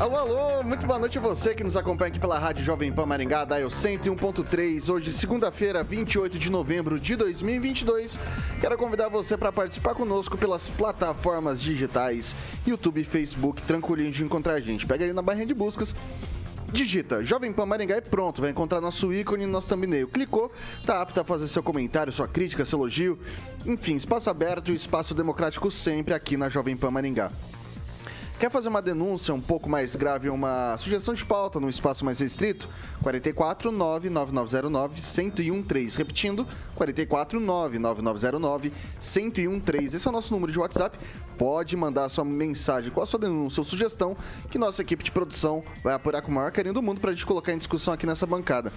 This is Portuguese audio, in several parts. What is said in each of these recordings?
Alô, alô, muito boa noite a você que nos acompanha aqui pela Rádio Jovem Pan Maringá, Dial 101.3, hoje segunda-feira, 28 de novembro de 2022. Quero convidar você para participar conosco pelas plataformas digitais, YouTube, Facebook, tranquilinho de encontrar a gente. Pega ali na barrinha de buscas, digita Jovem Pan Maringá e pronto, vai encontrar nosso ícone no nosso thumbnail. Clicou, tá apto a fazer seu comentário, sua crítica, seu elogio. Enfim, espaço aberto e espaço democrático sempre aqui na Jovem Pan Maringá. Quer fazer uma denúncia um pouco mais grave, uma sugestão de pauta num espaço mais restrito? 44 99909 1013. Repetindo, 44 99909 1013. Esse é o nosso número de WhatsApp. Pode mandar sua mensagem com a sua denúncia ou sugestão que nossa equipe de produção vai apurar com o maior carinho do mundo para a gente colocar em discussão aqui nessa bancada.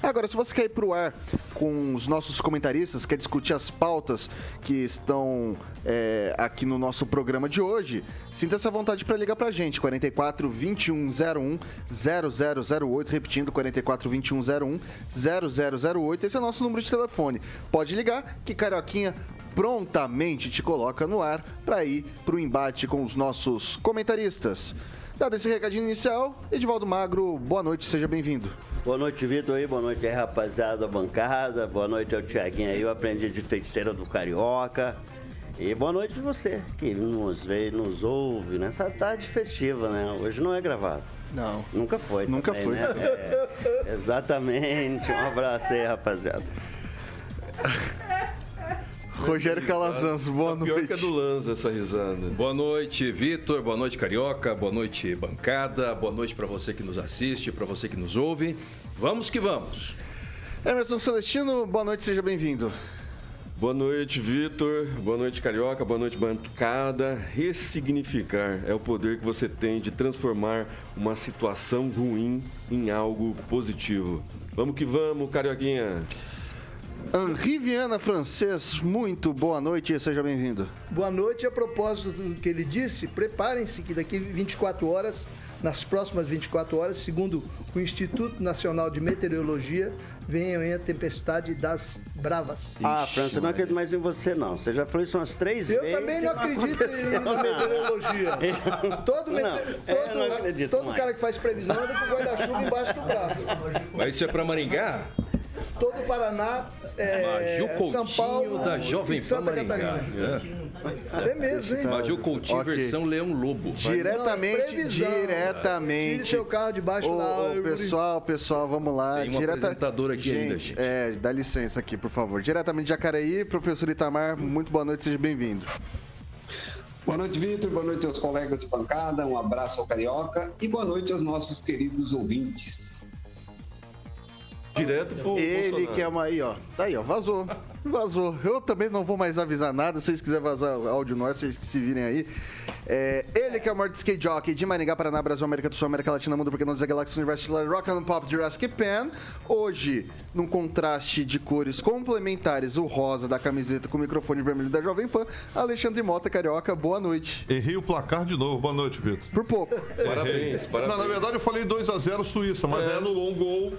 Agora, se você quer ir para o ar com os nossos comentaristas, quer discutir as pautas que estão é, aqui no nosso programa de hoje, sinta-se à vontade para ligar para a gente. 44 2101 0008, repetindo, 44 2101 0008. Esse é o nosso número de telefone. Pode ligar que Carioquinha prontamente te coloca no ar para ir para o embate com os nossos comentaristas. Dado esse recadinho inicial, Edivaldo Magro, boa noite, seja bem-vindo. Boa noite, Vitor aí, boa noite aí, rapaziada da bancada, boa noite ao Tiaguinho aí, eu aprendi de feiticeira do Carioca. E boa noite você que nos vê, nos ouve nessa tarde festiva, né? Hoje não é gravado. Não. Nunca foi. Nunca também, foi. Né? É, exatamente. Um abraço aí, rapaziada. Rogério Calazans, boa noite. Pior que é do Lanza essa risada. Boa noite, Vitor. Boa noite, Carioca. Boa noite, bancada. Boa noite para você que nos assiste, para você que nos ouve. Vamos que vamos. Emerson Celestino, boa noite, seja bem-vindo. Boa noite, Vitor. Boa noite, Carioca. Boa noite, bancada. Ressignificar é o poder que você tem de transformar uma situação ruim em algo positivo. Vamos que vamos, Carioquinha. Henri Viana Francês, muito boa noite e seja bem-vindo. Boa noite. A propósito do que ele disse, preparem-se que daqui 24 horas, nas próximas 24 horas, segundo o Instituto Nacional de Meteorologia, venha aí a tempestade das bravas. Ah, França, eu não acredito mais em você, não. Você já falou isso umas três eu vezes. Eu também não acredito em na meteorologia. todo não, todo, é, todo cara que faz previsão anda com guarda-chuva embaixo do braço. Mas isso é para Maringá? Todo o Paraná, é, São Paulo da Jovem e Santa Catarina. É. é mesmo, hein? Maju Coutinho okay. versão Leão Lobo. Diretamente, Não, diretamente. Tire seu carro debaixo da ô, pessoal, pessoal, vamos lá. Tem um Direta... apresentador aqui gente, ainda, gente. É, dá licença aqui, por favor. Diretamente de Jacareí, professor Itamar, muito boa noite, seja bem-vindo. Boa noite, Vitor. Boa noite aos colegas de bancada. Um abraço ao Carioca. E boa noite aos nossos queridos ouvintes. Direto pro Ele Bolsonaro. que é uma aí, ó. Tá aí, ó. Vazou. Vazou. Eu também não vou mais avisar nada. Se vocês quiserem vazar áudio nós, vocês que se virem aí. É, ele que é o maior skate jockey de Maringá, Paraná, Brasil, América do Sul, América Latina, Mundo, porque não dizer Galaxy Universe, Rock and Pop, Jurassic Pan. Hoje, num contraste de cores complementares, o rosa da camiseta com o microfone vermelho da Jovem Pan, Alexandre Mota, Carioca, boa noite. Errei o placar de novo. Boa noite, Vitor. Por pouco. Parabéns, parabéns. Não, na verdade eu falei 2x0 Suíça, mas é, é no long gol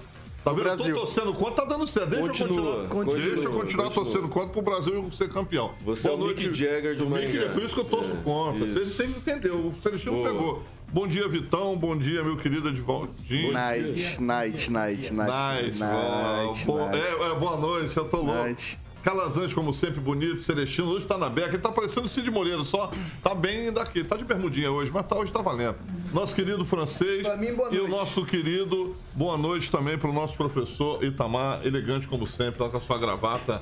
Tá vendo? Brasil. Eu tô torcendo contra, tá dando certo. Deixa continua, eu continuar. continua, deixa eu continuar continua. torcendo contra pro Brasil ser campeão. Você Boa é o noite, Mick Jagger do Mick, É por isso que eu torço é, contra. Isso. Vocês têm que entender. O Celestino pegou. Bom dia, Vitão. Bom dia, meu querido Edvaldinho. Night, night, night, night. Night, night. night. É, é, boa noite, eu tô louco. Night. Calazante, como sempre, bonito, Celestino, hoje tá na beca, ele tá parecendo Cid Moreira, só tá bem daqui, tá de bermudinha hoje, mas tá, hoje tá valendo. Nosso querido francês mim, e o nosso querido, boa noite também pro nosso professor Itamar, elegante como sempre, tá com a sua gravata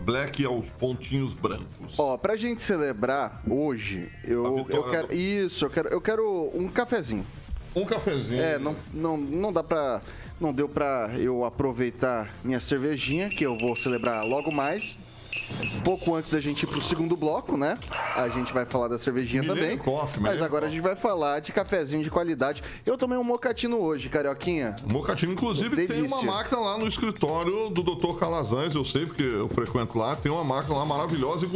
black aos pontinhos brancos. Ó, pra gente celebrar hoje, eu, eu quero. Isso, eu quero, eu quero um cafezinho. Um cafezinho. É, não, não, não dá pra. Não deu pra eu aproveitar minha cervejinha, que eu vou celebrar logo mais pouco antes da gente ir pro segundo bloco, né? A gente vai falar da cervejinha também. Coffee, mas agora a gente vai falar de cafezinho de qualidade. Eu tomei um mocatino hoje, carioquinha. Mocatino, inclusive, Delícia. tem uma máquina lá no escritório do Dr. Calazans, eu sei porque eu frequento lá, tem uma máquina lá maravilhosa,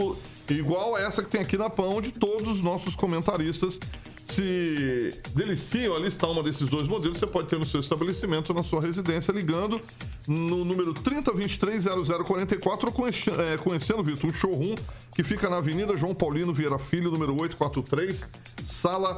igual essa que tem aqui na Pão, de todos os nossos comentaristas se deliciam a listar uma desses dois modelos, você pode ter no seu estabelecimento, na sua residência, ligando no número 3023-0044 ou conhecendo, é, conhecendo, Vitor, um showroom que fica na Avenida João Paulino Vieira Filho, número 843, sala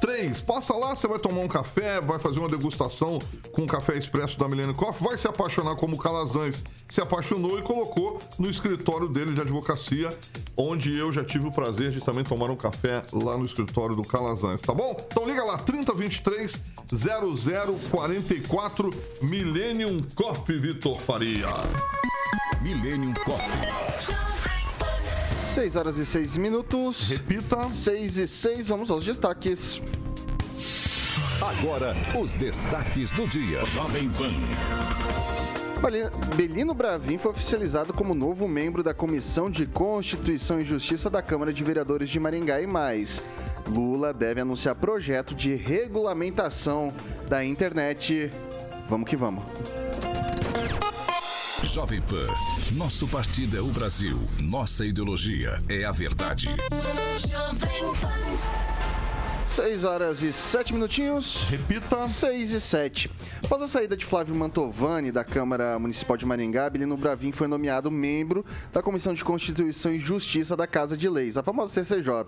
3. Passa lá, você vai tomar um café, vai fazer uma degustação com um café expresso da Milene Coffee, vai se apaixonar como o Calazans se apaixonou e colocou no escritório dele de advocacia, onde eu já tive o prazer de também tomar um café lá no escritório do Calazans tá bom? Então liga lá, 3023 0044 Millennium Coffee Vitor Faria. Millennium Coffee. 6 horas e 6 minutos. Repita. 6 e 6, vamos aos destaques. Agora, os destaques do dia. Jovem Pan. Belino Bravin foi oficializado como novo membro da Comissão de Constituição e Justiça da Câmara de Vereadores de Maringá e mais. Lula deve anunciar projeto de regulamentação da internet. Vamos que vamos. Jovem Pan, nosso partido é o Brasil, nossa ideologia é a verdade. Jovem Pan. 6 horas e 7 minutinhos. Repita. 6 e 7. Após a saída de Flávio Mantovani da Câmara Municipal de Maringá, Belino Bravin foi nomeado membro da Comissão de Constituição e Justiça da Casa de Leis, a famosa CCJ.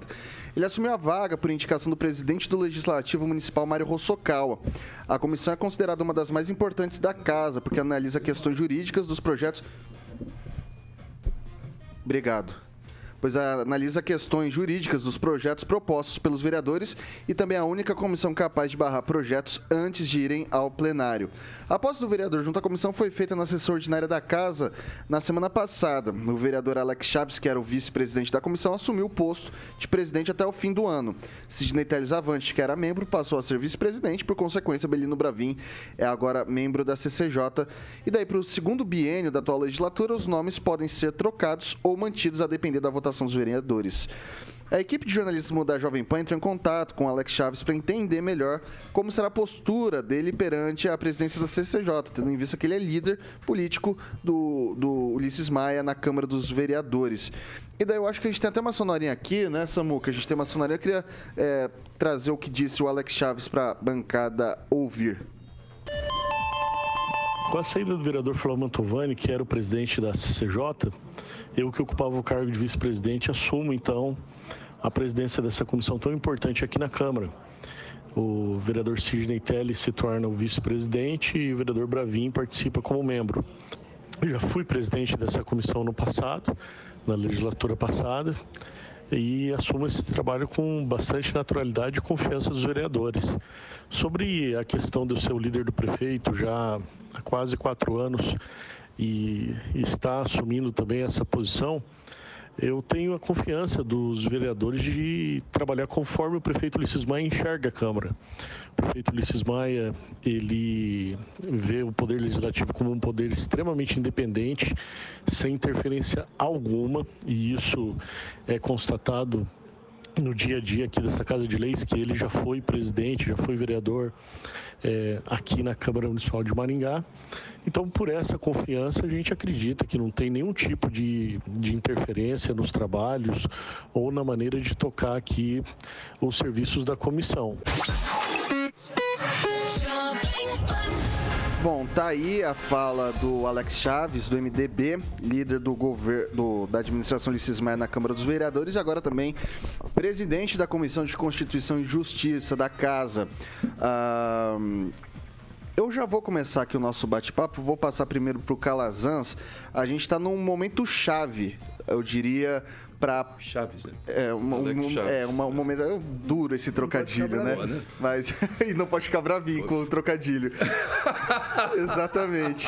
Ele assumiu a vaga por indicação do presidente do Legislativo Municipal, Mário Rossokawa. A comissão é considerada uma das mais importantes da casa, porque analisa questões jurídicas dos projetos. Obrigado pois analisa questões jurídicas dos projetos propostos pelos vereadores e também a única comissão capaz de barrar projetos antes de irem ao plenário. A posse do vereador junto à comissão foi feita na sessão ordinária da Casa na semana passada. O vereador Alex Chaves, que era o vice-presidente da comissão, assumiu o posto de presidente até o fim do ano. Sidney Teles Avante, que era membro, passou a ser vice-presidente, por consequência, Belino Bravin é agora membro da CCJ. E daí, para o segundo biênio da atual legislatura, os nomes podem ser trocados ou mantidos a depender da votação votação dos vereadores. A equipe de jornalismo da Jovem Pan entrou em contato com Alex Chaves para entender melhor como será a postura dele perante a presidência da CCJ, tendo em vista que ele é líder político do, do Ulisses Maia na Câmara dos Vereadores. E daí eu acho que a gente tem até uma sonorinha aqui, né, Samuca? A gente tem uma sonorinha. Eu queria é, trazer o que disse o Alex Chaves para a bancada ouvir. Com a saída do vereador Flávio Mantovani, que era o presidente da CCJ, eu que ocupava o cargo de vice-presidente assumo então a presidência dessa comissão tão importante aqui na Câmara. O vereador Sidney Telly se torna o vice-presidente e o vereador Bravin participa como membro. Eu já fui presidente dessa comissão no passado, na legislatura passada, e assumo esse trabalho com bastante naturalidade e confiança dos vereadores. Sobre a questão de eu ser o líder do prefeito já há quase quatro anos, e está assumindo também essa posição, eu tenho a confiança dos vereadores de trabalhar conforme o prefeito Ulisses Maia enxerga a Câmara. O prefeito Ulisses Maia, ele vê o Poder Legislativo como um poder extremamente independente, sem interferência alguma, e isso é constatado no dia a dia aqui dessa Casa de Leis, que ele já foi presidente, já foi vereador é, aqui na Câmara Municipal de Maringá. Então, por essa confiança, a gente acredita que não tem nenhum tipo de, de interferência nos trabalhos ou na maneira de tocar aqui os serviços da comissão. Bom, tá aí a fala do Alex Chaves, do MDB, líder do governo da administração de Maia na Câmara dos Vereadores e agora também presidente da Comissão de Constituição e Justiça da Casa. Ah, eu já vou começar aqui o nosso bate-papo, vou passar primeiro para o Calazans. A gente está num momento chave eu diria, para Chaves, né? É, uma, um, Chaves. é uma, um momento é duro esse trocadilho, né? né? Mas e não pode ficar bravinho com o trocadilho. Exatamente.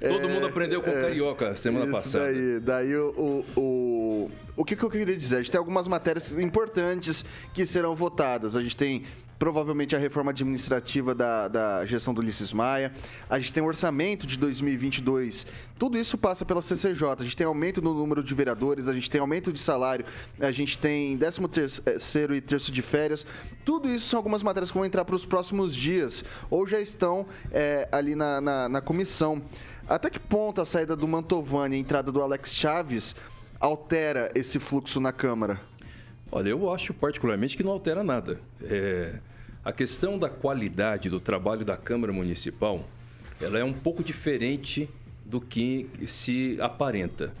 Todo é, mundo aprendeu com é, carioca semana passada. Daí, daí o, o, o que, que eu queria dizer? A gente tem algumas matérias importantes que serão votadas. A gente tem provavelmente a reforma administrativa da, da gestão do Ulisses Maia. A gente tem o orçamento de 2022. Tudo isso passa pela CCJ. A gente tem aumento no número de vereadores, a gente tem aumento de salário, a gente tem 13 terceiro e terço de férias. Tudo isso são algumas matérias que vão entrar para os próximos dias ou já estão é, ali na, na, na comissão. Até que ponto a saída do Mantovani e a entrada do Alex Chaves altera esse fluxo na Câmara? Olha, eu acho particularmente que não altera nada. É, a questão da qualidade do trabalho da Câmara Municipal, ela é um pouco diferente do que se aparenta.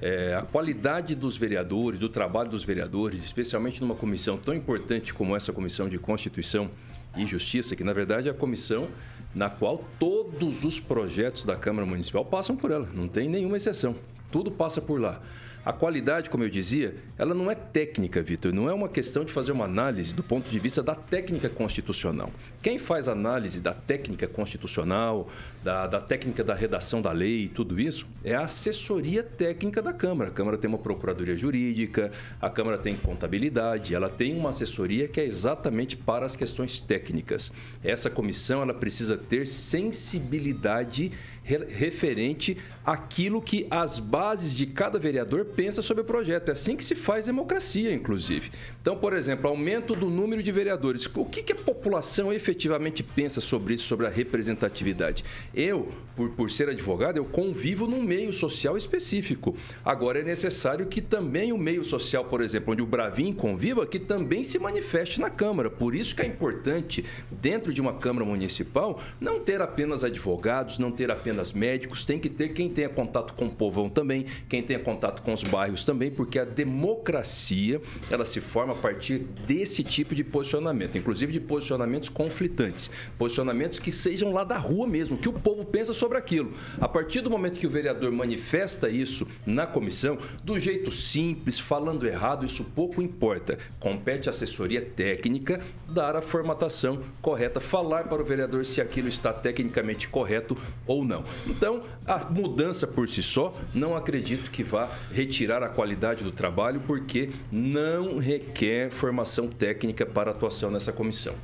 É, a qualidade dos vereadores, do trabalho dos vereadores, especialmente numa comissão tão importante como essa Comissão de Constituição e Justiça, que na verdade é a comissão na qual todos os projetos da Câmara Municipal passam por ela, não tem nenhuma exceção. Tudo passa por lá. A qualidade, como eu dizia, ela não é técnica, Vitor, não é uma questão de fazer uma análise do ponto de vista da técnica constitucional. Quem faz análise da técnica constitucional, da, da técnica da redação da lei e tudo isso, é a assessoria técnica da Câmara. A Câmara tem uma procuradoria jurídica, a Câmara tem contabilidade, ela tem uma assessoria que é exatamente para as questões técnicas. Essa comissão ela precisa ter sensibilidade referente àquilo que as bases de cada vereador pensa sobre o projeto. É assim que se faz democracia, inclusive. Então, por exemplo, aumento do número de vereadores. O que, que a população efetivamente pensa sobre isso, sobre a representatividade? Eu, por, por ser advogado, eu convivo num meio social específico. Agora, é necessário que também o meio social, por exemplo, onde o Bravin conviva, que também se manifeste na Câmara. Por isso que é importante, dentro de uma Câmara Municipal, não ter apenas advogados, não ter apenas médicos, tem que ter quem tenha contato com o povão também, quem tenha contato com os bairros também, porque a democracia ela se forma a partir desse tipo de posicionamento, inclusive de posicionamentos conflitantes, posicionamentos que sejam lá da rua mesmo, que o povo pensa sobre aquilo. A partir do momento que o vereador manifesta isso na comissão, do jeito simples, falando errado, isso pouco importa. Compete à assessoria técnica dar a formatação correta, falar para o vereador se aquilo está tecnicamente correto ou não. Então, a mudança por si só, não acredito que vá retirar a qualidade do trabalho, porque não requer formação técnica para atuação nessa comissão.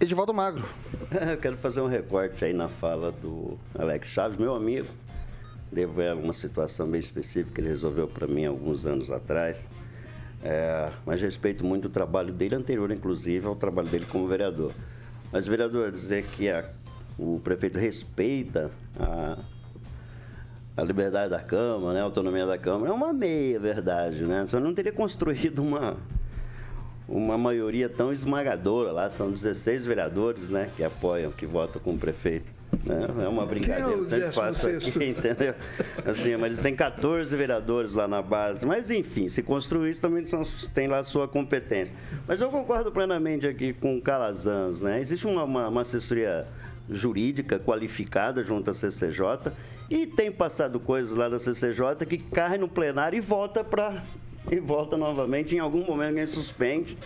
Edivaldo Magro. Eu quero fazer um recorte aí na fala do Alex Chaves, meu amigo. Devo a uma situação bem específica que ele resolveu para mim alguns anos atrás. É, mas respeito muito o trabalho dele anterior, inclusive, ao trabalho dele como vereador. Mas, vereador, dizer que a o prefeito respeita a, a liberdade da Câmara, né, a autonomia da Câmara, é uma meia verdade, né? Só não teria construído uma, uma maioria tão esmagadora lá, são 16 vereadores, né, que apoiam, que votam com o prefeito. Né? É uma brincadeira, eu sempre faço aqui, entendeu? Assim, mas eles têm 14 vereadores lá na base. Mas, enfim, se construir isso também são, tem lá a sua competência. Mas eu concordo plenamente aqui com o Calazans, né? Existe uma, uma, uma assessoria jurídica qualificada junto à CCJ e tem passado coisas lá da CCJ que cai no plenário e volta para e volta novamente. Em algum momento alguém suspende,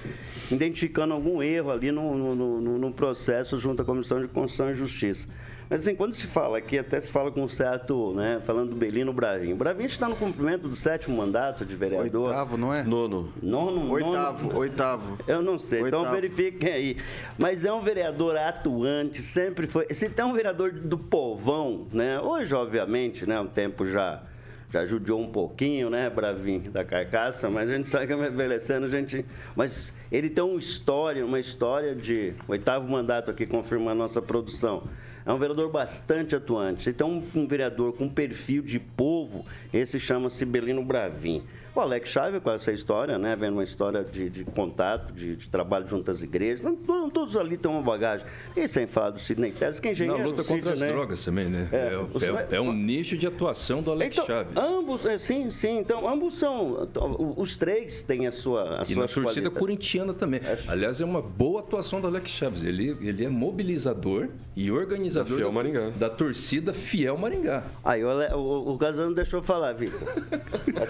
identificando algum erro ali no, no, no, no processo junto à Comissão de Constituição e Justiça. Mas assim, quando se fala aqui, até se fala com um certo, né, falando do Belino Bravinho. O Bravinho está no cumprimento do sétimo mandato de vereador. Oitavo, não é? Nono. Nono, Oitavo, nono. oitavo. Eu não sei, então oitavo. então verifiquem aí. Mas é um vereador atuante, sempre foi. Se tem um vereador do povão, né? Hoje, obviamente, né, o tempo já já judiou um pouquinho, né, Bravinho, da carcaça, mas a gente sabe que envelhecendo, a gente. Mas ele tem uma história, uma história de oitavo mandato aqui, confirma a nossa produção. É um vereador bastante atuante. Então, um vereador com perfil de povo, esse chama-se Belino Bravin. O Alex Chave com essa história, né? Vendo uma história de, de contato, de, de, trabalho junto às igrejas. Não, todos ali têm uma bagagem. E sem falar do Sidney Pérez, que é engenheiro. Na luta contra as drogas também, né? É, é, é, é um nicho de atuação do Alex então, Chaves. Ambos, é, sim, sim. Então, ambos são. Então, os três têm a sua. A e sua na torcida corintiana também. Aliás, é uma boa atuação do Alex Chaves. Ele, ele é mobilizador e organizador da, Maringá. da torcida Fiel Maringá. Aí o, o, o Casano deixou falar, Vitor.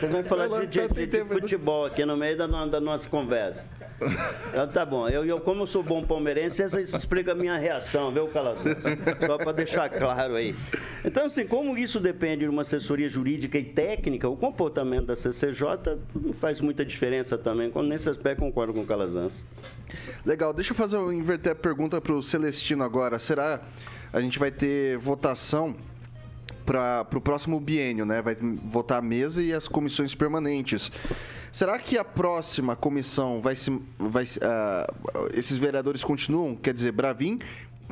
Você vai falar de, de, de, de futebol aqui no meio da, da nossa conversa. Então, tá bom, eu, eu como sou bom palmeirense, essa explica a minha reação, viu, Calazans? Só para deixar claro aí. Então, assim, como isso depende de uma assessoria jurídica e técnica, o comportamento da CCJ não faz muita diferença também. Nesse aspecto, concordo com o Calazans. Legal, deixa eu fazer inverter a pergunta para o Celestino agora. Será a gente vai ter votação para o próximo biênio, né? Vai votar a mesa e as comissões permanentes. Será que a próxima comissão vai se. Vai, uh, esses vereadores continuam? Quer dizer, Bravin,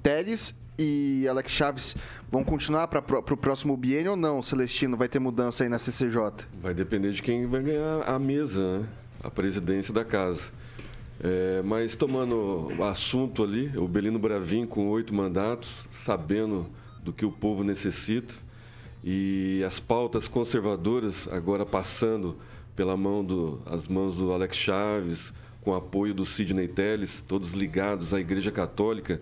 Teles e Alex Chaves vão continuar para o próximo biênio ou não, Celestino? Vai ter mudança aí na CCJ? Vai depender de quem vai ganhar a mesa, né? a presidência da casa. É, mas tomando o assunto ali, o Belino Bravin com oito mandatos, sabendo do que o povo necessita, e as pautas conservadoras agora passando pela mão do, as mãos do Alex Chaves, com apoio do Sidney Telles, todos ligados à Igreja Católica,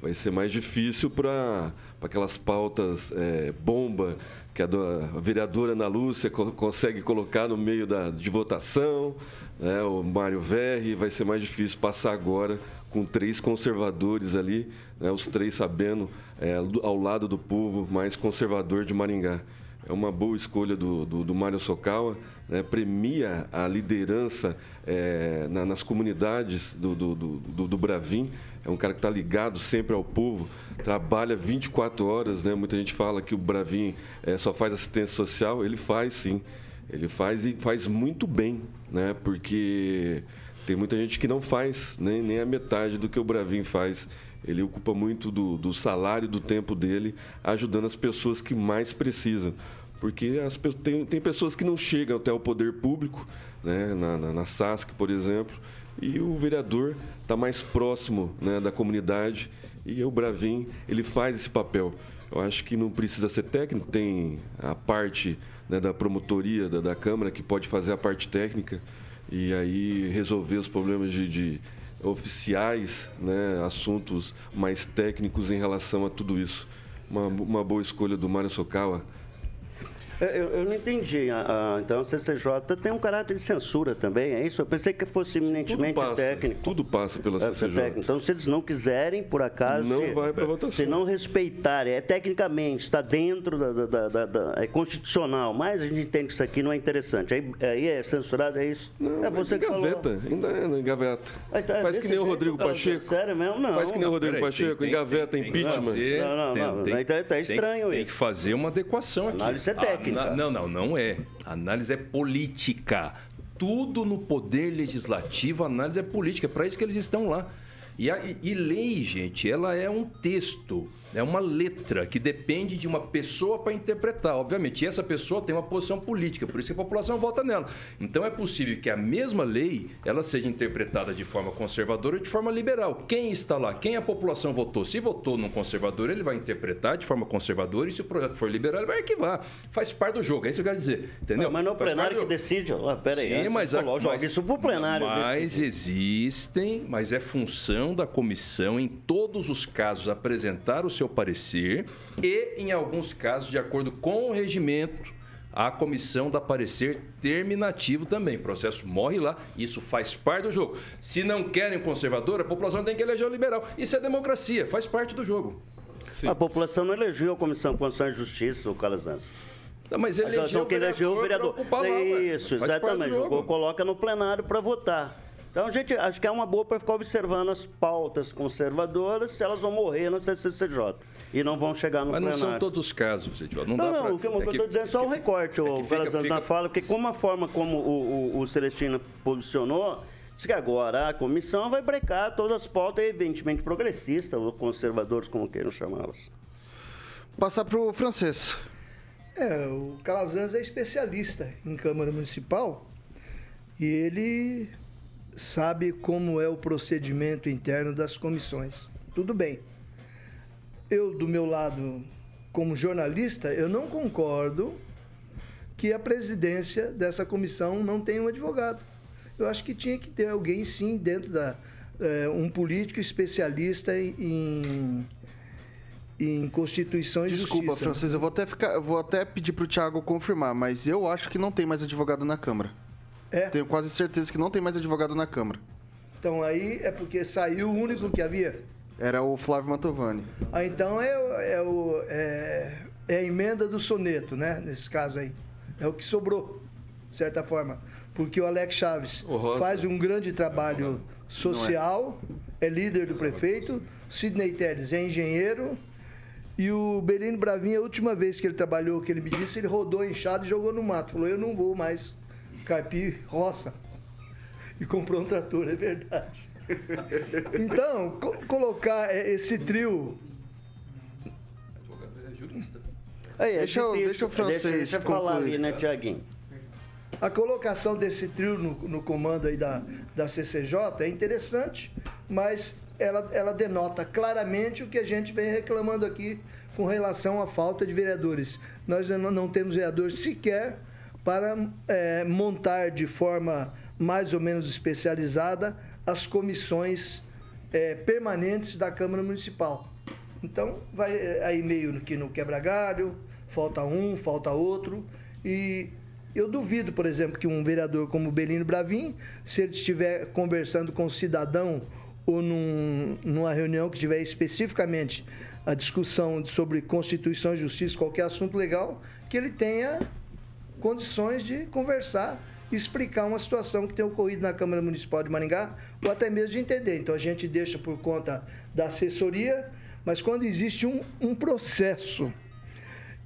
vai ser mais difícil para aquelas pautas é, bomba que a, a, vereadora Ana Lúcia co consegue colocar no meio da, de votação, né, o Mário Verri, vai ser mais difícil passar agora com três conservadores ali, né, os três sabendo é, ao lado do povo mais conservador de Maringá. É uma boa escolha do, do, do Mário Sokawa, né, premia a liderança é, na, nas comunidades do, do, do, do Bravim. É um cara que está ligado sempre ao povo, trabalha 24 horas. Né? Muita gente fala que o Bravim é, só faz assistência social. Ele faz sim, ele faz e faz muito bem, né? porque tem muita gente que não faz nem, nem a metade do que o Bravin faz. Ele ocupa muito do, do salário, do tempo dele, ajudando as pessoas que mais precisam. Porque as, tem, tem pessoas que não chegam até o poder público, né, na, na, na SASC, por exemplo, e o vereador está mais próximo né, da comunidade e o Bravin ele faz esse papel. Eu acho que não precisa ser técnico, tem a parte né, da promotoria da, da Câmara que pode fazer a parte técnica e aí resolver os problemas de, de oficiais, né, assuntos mais técnicos em relação a tudo isso. Uma, uma boa escolha do Mário Sokawa eu, eu não entendi. Ah, então, a CCJ tem um caráter de censura também, é isso? Eu pensei que fosse eminentemente tudo passa, técnico. Tudo passa pela é, CCJ. É então, se eles não quiserem, por acaso... Não se, vai para votação. Se não respeitarem, é tecnicamente, está dentro da, da, da, da, É constitucional, mas a gente entende que isso aqui não é interessante. Aí, aí é censurado, é isso? Não, é você que gaveta, falou. ainda é, né, gaveta. Aí, tá, Faz que nem o Rodrigo Pacheco. Sério mesmo? Não. Faz que nem o Rodrigo Pacheco, em gaveta, impeachment. Não, não, não. Tem, tá, tá estranho tem, isso. Tem que fazer uma adequação aqui. Análise é técnica. Não, não, não não é. A análise é política. Tudo no poder legislativo, a análise é política. É para isso que eles estão lá. E, a, e, lei, gente, ela é um texto. É uma letra que depende de uma pessoa para interpretar, obviamente. E essa pessoa tem uma posição política, por isso que a população vota nela. Então é possível que a mesma lei ela seja interpretada de forma conservadora ou de forma liberal. Quem está lá? Quem a população votou? Se votou num conservador, ele vai interpretar de forma conservadora e se o projeto for liberal, ele vai arquivar. Faz parte do jogo, é isso que eu quero dizer. Entendeu? Mas não é o plenário que decide. Ah, pera aí, Sim, mas, falou, joga isso para o plenário. Mas existem, mas é função da comissão, em todos os casos, apresentar o seu parecer e, em alguns casos, de acordo com o regimento, a comissão dá parecer terminativo também. O processo morre lá, isso faz parte do jogo. Se não querem conservador, a população tem que eleger o liberal. Isso é democracia, faz parte do jogo. Sim. A população não elegeu a Comissão de Constituição e Justiça, o Calazans. Não, mas elegeu, que elegeu o vereador. Lá, Isso, exatamente. Coloca no plenário para votar. Então, gente, acho que é uma boa para ficar observando as pautas conservadoras, se elas vão morrer na CCCJ e não vão chegar no Mas plenário. não são todos os casos, Edivaldo. Não, não, não pra... o que eu estou é dizendo é só um recorte, é o Calazans fica... fala, porque como a forma como o, o, o Celestino posicionou, diz que agora a comissão vai brecar todas as pautas, evidentemente progressistas, ou conservadores, como queiram chamá-las. Passar para o francês. É, o Calazans é especialista em Câmara Municipal E ele sabe como é o procedimento interno das comissões. Tudo bem. Eu, do meu lado, como jornalista, eu não concordo que a presidência dessa comissão não tenha um advogado. Eu acho que tinha que ter alguém, sim, dentro da. É, um político especialista em, em Constituições Desculpa, Justiça. Francês, eu vou até, ficar, eu vou até pedir para o Tiago confirmar, mas eu acho que não tem mais advogado na Câmara. É? Tenho quase certeza que não tem mais advogado na Câmara. Então aí é porque saiu o único que havia? Era o Flávio Mantovani. Ah, então é, é, o, é, é a emenda do soneto, né? Nesse caso aí. É o que sobrou, de certa forma. Porque o Alex Chaves faz um grande trabalho social, é. líder do prefeito, Sidney Teles é engenheiro, e o Belino Bravinho, a última vez que ele trabalhou, que ele me disse, ele rodou inchado e jogou no mato. Falou, eu não vou mais carpir roça. E comprou um trator, é verdade. Então, co colocar esse trio. Aí, deixa, eu, deixa o francês deixa, deixa falar ali, né, Tiaguinho? A colocação desse trio no, no, comando aí da, da CCJ é interessante, mas ela, ela denota claramente o que a gente vem reclamando aqui com relação à falta de vereadores. Nós não, não temos vereadores sequer para é, montar de forma mais ou menos especializada as comissões é, permanentes da Câmara Municipal. Então, vai é, aí meio que no quebra-galho, falta um, falta outro. E eu duvido, por exemplo, que um vereador como Belino Bravin, se ele estiver conversando com um cidadão ou num, numa reunião que tiver especificamente a discussão sobre Constituição e Justiça, qualquer assunto legal, que ele tenha condições de conversar explicar uma situação que tem ocorrido na Câmara Municipal de Maringá, ou até mesmo de entender. Então a gente deixa por conta da assessoria, mas quando existe um, um processo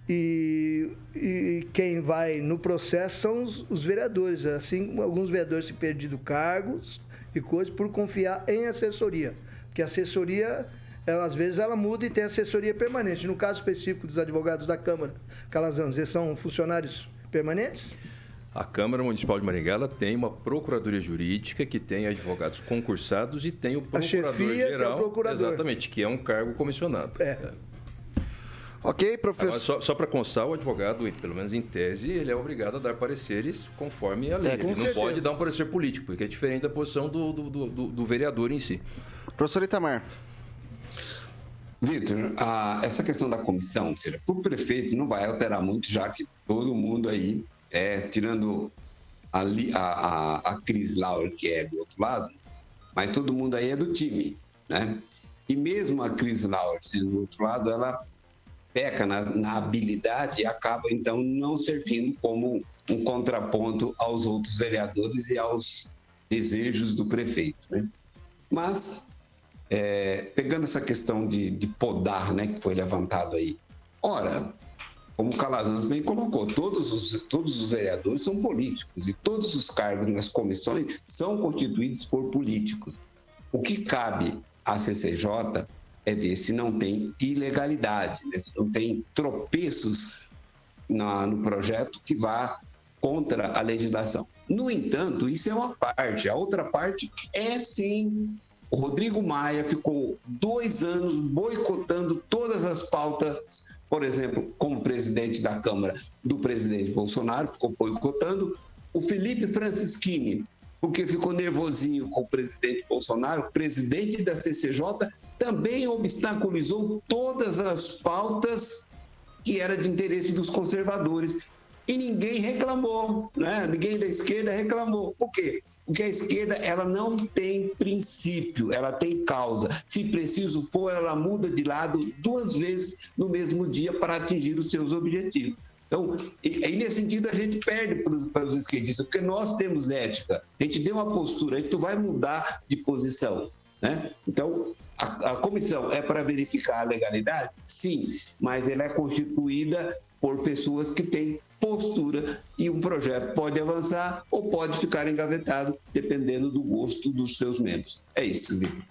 e, e, quem vai no processo são os, os vereadores, assim alguns vereadores se perdido cargos e coisas por confiar em assessoria, porque a assessoria ela, às vezes ela muda e tem assessoria permanente. No caso específico dos advogados da Câmara, Calazans, eles são funcionários permanentes? A Câmara Municipal de Maringá tem uma procuradoria jurídica que tem advogados concursados e tem o procurador-geral. É procurador. Exatamente, que é um cargo comissionado. É. é. Ok, professor. Agora, só, só para constar, o advogado, pelo menos em tese, ele é obrigado a dar pareceres conforme a lei. É, ele não certeza. pode dar um parecer político, porque é diferente da posição do, do, do, do vereador em si. Professor Itamar. Vitor, essa questão da comissão, ou seja, o prefeito não vai alterar muito, já que todo mundo aí, é, tirando a, a, a Cris Laura, que é do outro lado, mas todo mundo aí é do time, né? E mesmo a Cris Laura sendo do outro lado, ela peca na, na habilidade e acaba então não servindo como um contraponto aos outros vereadores e aos desejos do prefeito, né? Mas é, pegando essa questão de, de podar, né, que foi levantado aí. Ora, como o Calazans bem colocou, todos os, todos os vereadores são políticos e todos os cargos nas comissões são constituídos por políticos. O que cabe à CCJ é ver se não tem ilegalidade, né? se não tem tropeços na, no projeto que vá contra a legislação. No entanto, isso é uma parte. A outra parte é sim o Rodrigo Maia ficou dois anos boicotando todas as pautas, por exemplo, como presidente da Câmara do presidente Bolsonaro, ficou boicotando. O Felipe Francischini, porque ficou nervosinho com o presidente Bolsonaro, presidente da CCJ, também obstaculizou todas as pautas que era de interesse dos conservadores. E ninguém reclamou, né? ninguém da esquerda reclamou. Por quê? Porque a esquerda ela não tem princípio, ela tem causa. Se preciso for, ela muda de lado duas vezes no mesmo dia para atingir os seus objetivos. Então, aí nesse sentido a gente perde para os, para os esquerdistas, porque nós temos ética. A gente deu uma postura, a gente vai mudar de posição. Né? Então, a, a comissão é para verificar a legalidade? Sim, mas ela é constituída por pessoas que têm postura e um projeto pode avançar ou pode ficar engavetado, dependendo do gosto dos seus membros. É isso, Vitor.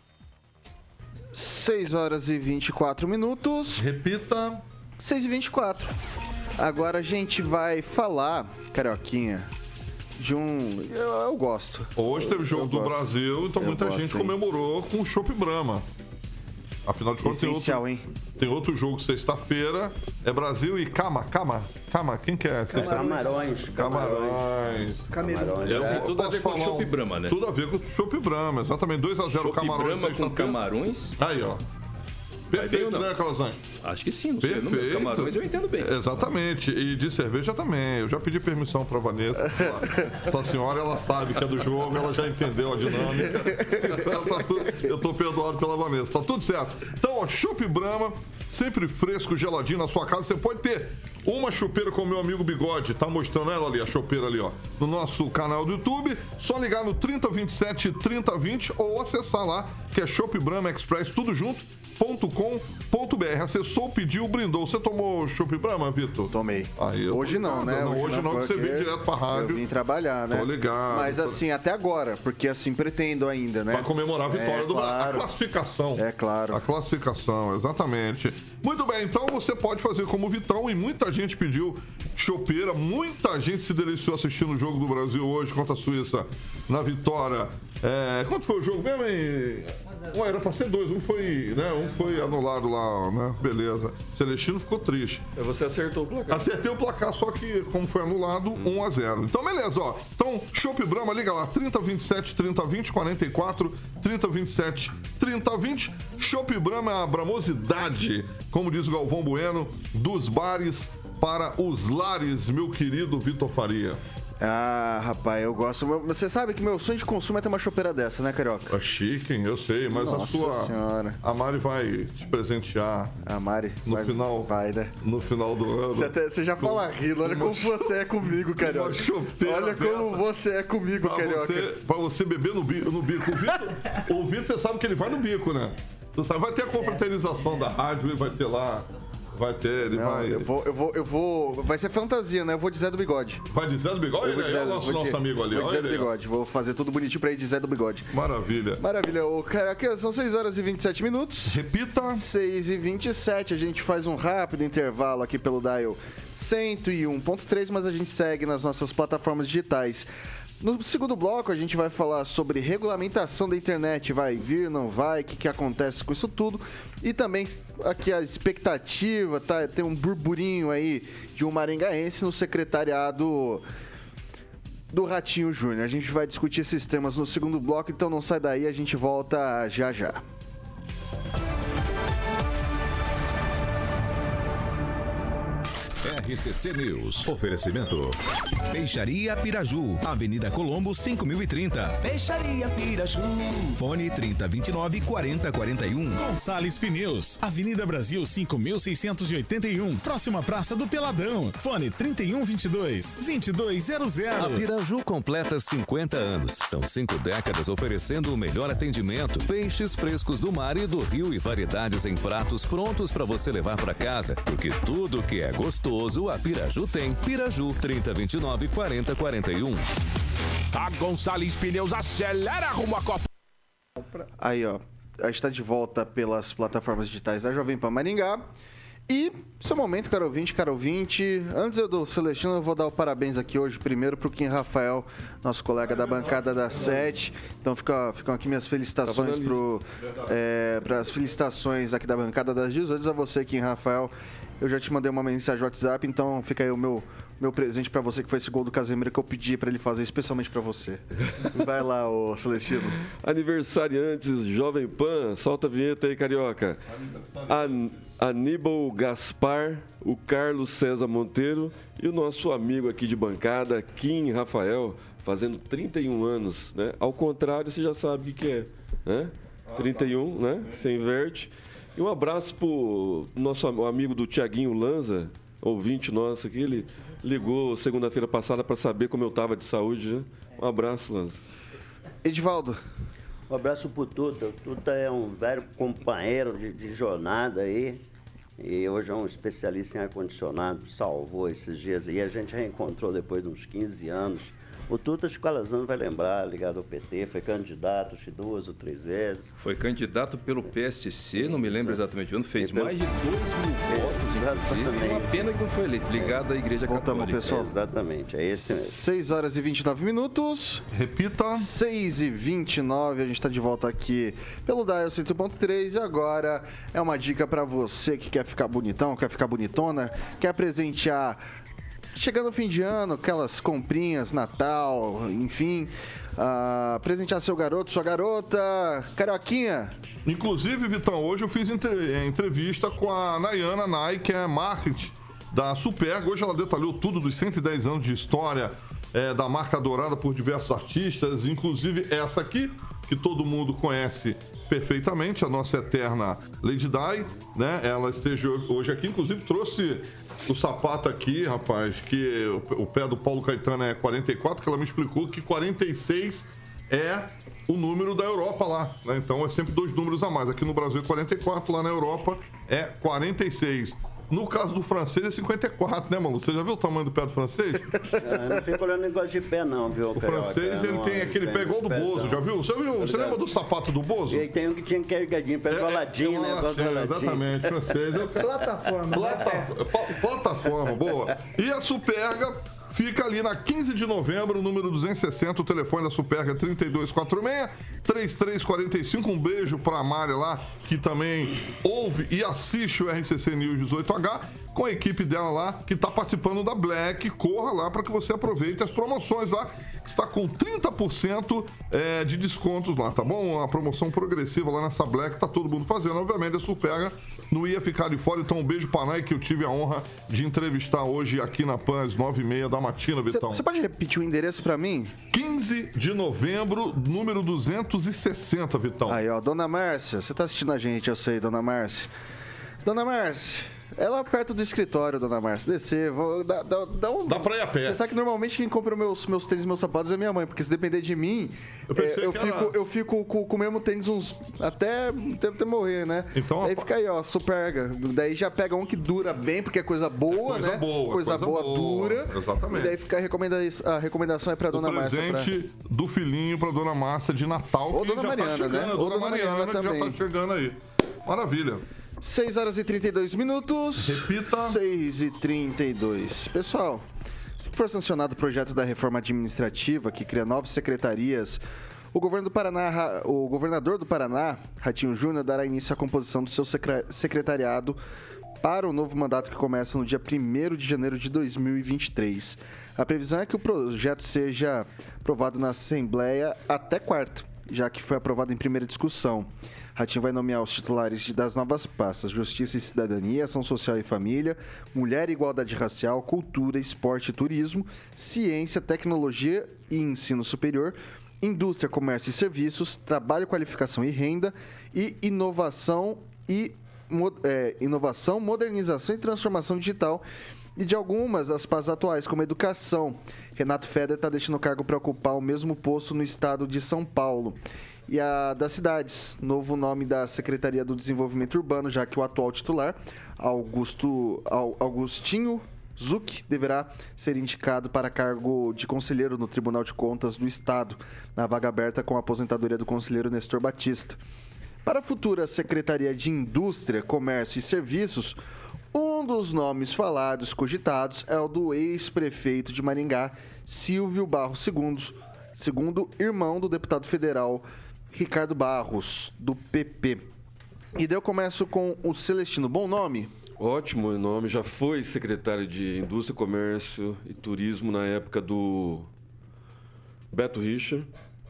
6 horas e 24 minutos. Repita. 6 e 24. Agora a gente vai falar, Carioquinha, de um. Eu, eu gosto. Hoje teve jogo do gosto. Brasil, então Eu muita gosto, gente hein? comemorou com o Chopp Brahma. Afinal de contas, tem outro, hein? tem outro jogo sexta-feira. É Brasil e Cama, Cama, Cama. Quem que é? Camarões. Camarões. Eu Tem tudo a ver com o Chopp um- Brahma, né? Tudo a ver com o Chopp Brahma, exatamente. 2x0 Chopp Camarões Brahma com camarões? Aí, ó. Perfeito, né, Calazan? Acho que sim, não sei. No meu Perfeito. camarões eu entendo bem. Exatamente. E de cerveja também. Eu já pedi permissão pra Vanessa. Sua senhora, ela sabe que é do jogo, ela já entendeu a dinâmica. Então, tá tudo- eu tô perdoado pela Vanessa. Tá tudo certo. Então, ó, Chopp Brahma, sempre fresco, geladinho na sua casa. Você pode ter uma chopeira com o meu amigo Bigode. Tá mostrando ela ali, a chopeira ali, ó. No nosso canal do YouTube. Só ligar no 3027 3020 ou acessar lá, que é Chopp Brahma Express, tudo junto .com.br. Acessou, pediu, brindou. Você tomou Chopp Brahma, Vitor? Tomei. Aí, hoje não, ligado. né? Não, hoje não, que você porque veio direto pra rádio. Eu vim trabalhar, né? Tô ligado. Mas assim, até agora, porque assim, pretendo ainda, né? Pra comemorar a vitória É, do Brasil. A claro. classificação. É claro. A classificação, exatamente. Muito bem, então você pode fazer como o Vitão e muita gente pediu chopeira, muita gente se deliciou assistindo o jogo do Brasil hoje contra a Suíça na vitória. É, quanto foi o jogo mesmo, hein? Um era pra ser dois, um foi, né? Um foi anulado lá, né? Beleza. Celestino ficou triste. Você acertou o placar. Acertei o placar, só que como foi anulado, 1 a 0 Então, beleza, ó. Então, Chopp Brahma, liga lá, 3027 3020 44 3027 3020. Chopp Brahma é a bramosidade, como diz o Galvão Bueno, dos bares para os lares, meu querido Vitor Faria. Ah, rapaz, eu gosto. Você sabe que meu sonho de consumo é ter uma chopeira dessa, né, Carioca? É chique, eu sei, mas a Nossa sua. Senhora. A Mari vai te presentear A Mari. no vai- final. Vai, né? No final do ano. Você, até- você já fala rindo, olha como você é comigo, Carioca. uma chopeira Olha como você é comigo, Pra Carioca. você, pra você beber no bico. No bico. O, Vitor, o Vitor, você sabe que ele vai no bico, né? Você sabe, vai ter a confraternização da rádio, ele vai ter lá. Vai ter, ele Não, vai. eu vou, eu vou, eu vou. Vai ser fantasia, né? Eu vou de Zé do Bigode. Vai de Zé do Bigode? Ele é o nosso, nosso amigo ali. Vou de Zé do. Bigode. Vou fazer tudo bonitinho pra ir de Zé do Bigode. Maravilha. Maravilha. O Carioca, são 6 horas e 27 minutos. Repita. 6 e 27 a gente faz um rápido intervalo aqui pelo Dial 101.3, mas a gente segue nas nossas plataformas digitais. No segundo bloco, a gente vai falar sobre regulamentação da internet. Vai vir, não vai, o que, que acontece com isso tudo. E também aqui a expectativa, tá? Tem um burburinho aí de um maringaense no secretariado do Ratinho Júnior. A gente vai discutir esses temas no segundo bloco, então não sai daí, a gente volta já já. RCC News. Oferecimento. Peixaria Piraju, Avenida Colombo 5030. Peixaria Piraju. Fone 3029 4041. Gonçalves Pneus, Avenida Brasil 5681, próxima Praça do Peladão. Fone 3122 2200. A Piraju completa 50 anos. São cinco décadas oferecendo o melhor atendimento. Peixes frescos do mar e do rio e variedades em pratos prontos para você levar para casa. Porque tudo que é gostoso, a Piraju tem. Piraju 3029 4041. A Gonçalves Pneus acelera rumo à Copa. Aí, ó, a gente está de volta pelas plataformas digitais da Jovem Pan Maringá. E, seu momento, caro ouvinte, caro ouvinte. Antes eu do Celestino, eu vou dar o parabéns aqui hoje, primeiro para o Kim Rafael, nosso colega da bancada da Sete. Então, fica, ficam aqui minhas felicitações para as felicitações aqui da bancada das 18 a você, Kim Rafael. Eu já te mandei uma mensagem no WhatsApp, então fica aí o meu, meu presente para você, que foi esse gol do Casemiro que eu pedi para ele fazer especialmente para você. Vai lá, ô Celestino. Aniversariantes Jovem Pan, solta a vinheta aí, carioca. An Aníbal Gaspar, o Carlos César Monteiro e o nosso amigo aqui de bancada, Kim Rafael, fazendo 31 anos, né? Ao contrário, você já sabe o que, que é, né? 31, né? Você inverte. E um abraço pro nosso am- amigo do Tiaguinho Lanza, ouvinte nosso aqui, ele ligou segunda-feira passada para saber como eu estava de saúde, né? Um abraço, Lanza. Edivaldo. Um abraço pro Tuta. O Tuta é um velho companheiro de, de jornada aí. E hoje é um especialista em ar-condicionado. Salvou esses dias aí. A gente reencontrou depois de uns 15 anos. O Tuta Calazano vai lembrar, ligado ao PT, foi candidato acho, duas ou três vezes. Foi candidato pelo PSC, não me lembro exatamente o ano, fez mais de 2 mil votos, inclusive. Uma pena que não foi eleito, ligado à Igreja Voltamos, Católica. pessoal. Exatamente, é esse mesmo. 6 horas e 29 minutos. Repita. 6 e 29, a gente está de volta aqui pelo Dial 100.3 e agora é uma dica para você que quer ficar bonitão, quer ficar bonitona, quer presentear chegando o fim de ano, aquelas comprinhas, Natal, enfim, ah, presentear seu garoto, sua garota, carioquinha. Inclusive, Vitão, hoje eu fiz eh, entrevista com a Nayana Nai, que é marketing da Superga. Hoje ela detalhou tudo dos 110 anos de história eh, da marca adorada por diversos artistas, inclusive essa aqui, que todo mundo conhece perfeitamente, a nossa eterna Lady Di, né? Ela esteja hoje aqui, inclusive trouxe o sapato aqui, rapaz, que o, pé do Paulo Caetano é 44, que ela me explicou que 46 é o número da Europa lá, né? Então é sempre dois números a mais. Aqui no Brasil é 44, lá na Europa é 46. No caso do francês é 54, né, Malu? Você já viu o tamanho do pé do francês? Ah, não fica olhando negócio de pé, não, viu? O francês, ele tem aquele pé igual do Bozo, já viu? Você viu? Você lembra do sapato do Bozo? E aí tem um que tinha carregadinho, pé coladinho, né? É, é, coladinho. exatamente, francês. é Plataforma. Plata- pla- plataforma, boa. E a Superga fica ali na 15 de novembro, número 260. O telefone da Superga é 3246-3345. Um beijo pra Mária lá, que também ouve e assiste o RCC News 18H. Com a equipe dela lá, que tá participando da Black. Corra lá para que você aproveite as promoções lá, que está com 30% é, de descontos lá, tá bom? Uma promoção progressiva lá nessa Black, tá todo mundo fazendo. Obviamente, a Superga não ia ficar de fora. Então, um beijo pra Nai, que eu tive a honra de entrevistar hoje aqui na PAN, às 9h30 da matina, Vitão. Você pode repetir o endereço para mim? 15 de novembro, número 260, Vitão. Aí, ó, Dona Márcia, você tá assistindo a gente, eu sei, Dona Márcia. Dona Márcia, é lá perto do escritório, Dona Márcia. Descer, vou, dá, dá, dá um... Dá pra ir a pé. Você sabe que normalmente quem compra meus, meus tênis e meus sapatos é minha mãe, porque se depender de mim, Eu é, eu, fico, eu fico com, com o mesmo tênis uns. até, até, até morrer, né? Então, Daí a- fica aí, ó, superga. Daí já pega um que dura bem, porque é coisa boa, Coisa né? boa, coisa, coisa boa, boa, dura. exatamente. E daí fica a, recomenda a recomendação é pra Dona Márcia. pra- presente do filhinho pra Dona Márcia de Natal. Ou Dona já Mariana, tá chegando, né? Ou Dona, Dona Mariana, Mariana que já tá chegando aí. Maravilha. 6 horas e 32 minutos. Repita. 6 e 32. Pessoal, se for sancionado o projeto da reforma administrativa que cria novas secretarias, o governo do Paraná, o governador do Paraná, Ratinho Júnior, dará início à composição do seu secre- secretariado para o novo mandato que começa no dia 1 de janeiro de 2023. A previsão é que o projeto seja aprovado na Assembleia até quarta, já que foi aprovado em primeira discussão. Ratinho vai nomear os titulares das novas pastas Justiça e Cidadania, Ação Social e Família, Mulher e Igualdade Racial, Cultura, Esporte e Turismo, Ciência, Tecnologia e Ensino Superior, Indústria, Comércio e Serviços, Trabalho, Qualificação e Renda e Inovação e é, inovação, modernização e transformação digital e de algumas das pastas atuais, como educação. Renato Feder está deixando o cargo para ocupar o mesmo posto no estado de São Paulo. E a das cidades, novo nome da Secretaria do Desenvolvimento Urbano, já que o atual titular, Augusto, Au- Augustinho Zuc, deverá ser indicado para cargo de conselheiro no Tribunal de Contas do Estado, na vaga aberta com a aposentadoria do conselheiro Nestor Batista. Para a futura Secretaria de Indústria, Comércio e Serviços, um dos nomes falados, cogitados, é o do ex-prefeito de Maringá, Silvio Barros II, segundo irmão do deputado federal Ricardo Barros, do PP. E daí eu começo com o Celestino. Bom nome? Ótimo nome, já foi secretário de Indústria, Comércio e Turismo na época do Beto Richa,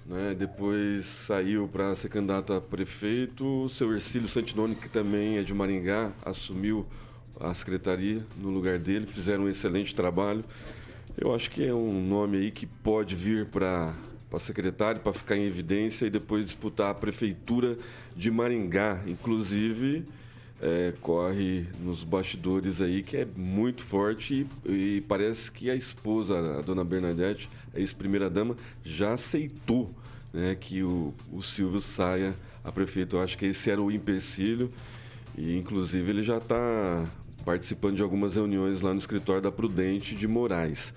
né? Depois saiu para ser candidato a prefeito. O seu Ercílio Santinoni, que também é de Maringá, assumiu a secretaria no lugar dele, fizeram um excelente trabalho. Eu acho que é um nome aí que pode vir para para secretário, para ficar em evidência e depois disputar a prefeitura de Maringá. Inclusive, é, corre nos bastidores aí que é muito forte e, e parece que a esposa, a dona Bernadette, a ex-primeira-dama, já aceitou né, que o, o Silvio saia a prefeito. Eu acho que esse era o empecilho e, inclusive, ele já está participando de algumas reuniões lá no escritório da Prudente de Moraes.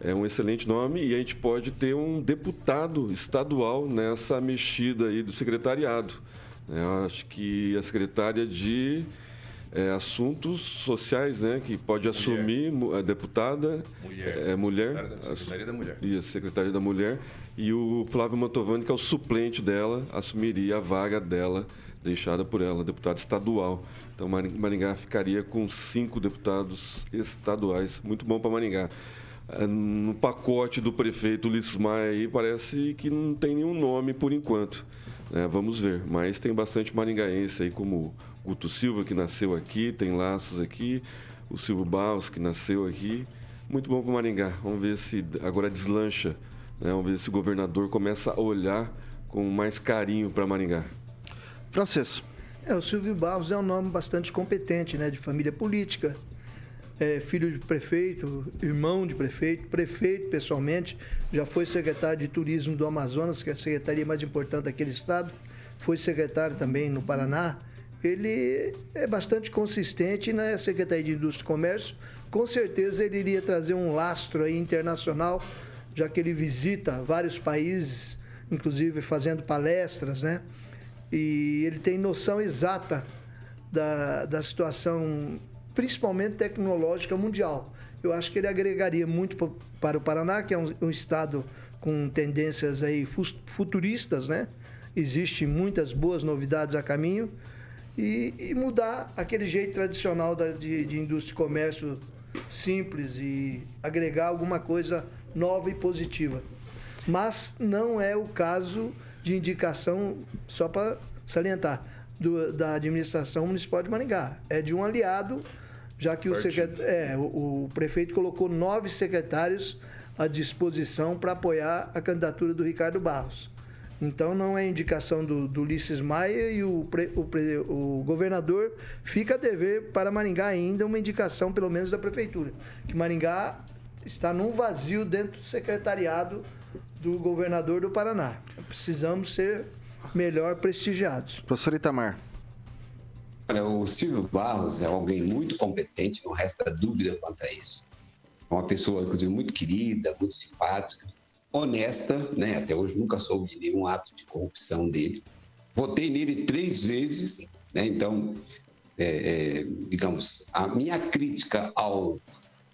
É um excelente nome e a gente pode ter um deputado estadual nessa mexida aí do secretariado. Eu acho que a secretária de é, assuntos sociais, né, que pode mulher. assumir a deputada, mulher, é, mulher, secretária da mulher. Isso, secretária da mulher, e o Flávio Mantovani, que é o suplente dela, assumiria a vaga dela deixada por ela, deputada estadual. Então Maringá ficaria com cinco deputados estaduais. Muito bom para Maringá. É, no pacote do prefeito Ulisses Maia aí parece que não tem nenhum nome por enquanto. É, vamos ver. Mas tem bastante maringaense aí, como Guto Silva, que nasceu aqui, tem laços aqui, o Silvio Barros, que nasceu aqui. Muito bom para Maringá. Vamos ver se agora deslancha. Né? Vamos ver se o governador começa a olhar com mais carinho para Maringá. Francês. É, o Silvio Barros é um nome bastante competente, né? De família política. É, filho de prefeito, irmão de prefeito, prefeito pessoalmente, já foi secretário de turismo do Amazonas, que é a secretaria mais importante daquele estado, foi secretário também no Paraná. Ele é bastante consistente na Secretaria de Indústria e Comércio. Com certeza ele iria trazer um lastro aí internacional, já que ele visita vários países, inclusive fazendo palestras, né? E ele tem noção exata da, da situação, principalmente tecnológica mundial. Eu acho que ele agregaria muito para o Paraná, que é um, um estado com tendências aí futuristas, né? Existem muitas boas novidades a caminho. E, e mudar aquele jeito tradicional da, de, de indústria e comércio simples e agregar alguma coisa nova e positiva. Mas não é o caso de indicação, só para salientar, do, da administração municipal de Maringá. É de um aliado, já que o, secret... é, o, o prefeito colocou nove secretários à disposição para apoiar a candidatura do Ricardo Barros. Então não é indicação do, do Ulisses Maia e o, pre, o, pre, o, governador fica a dever para Maringá ainda uma indicação, pelo menos da prefeitura. Que Maringá está num vazio dentro do secretariado do governador do Paraná. Precisamos ser melhor prestigiados. Professor Itamar. Olha, o Silvio Barros é alguém muito competente, não resta dúvida quanto a isso. É uma pessoa, inclusive, muito querida, muito simpática, honesta, né? Até hoje nunca soube de nenhum ato de corrupção dele. Votei nele três vezes, né? Então, é, é, digamos, a minha crítica ao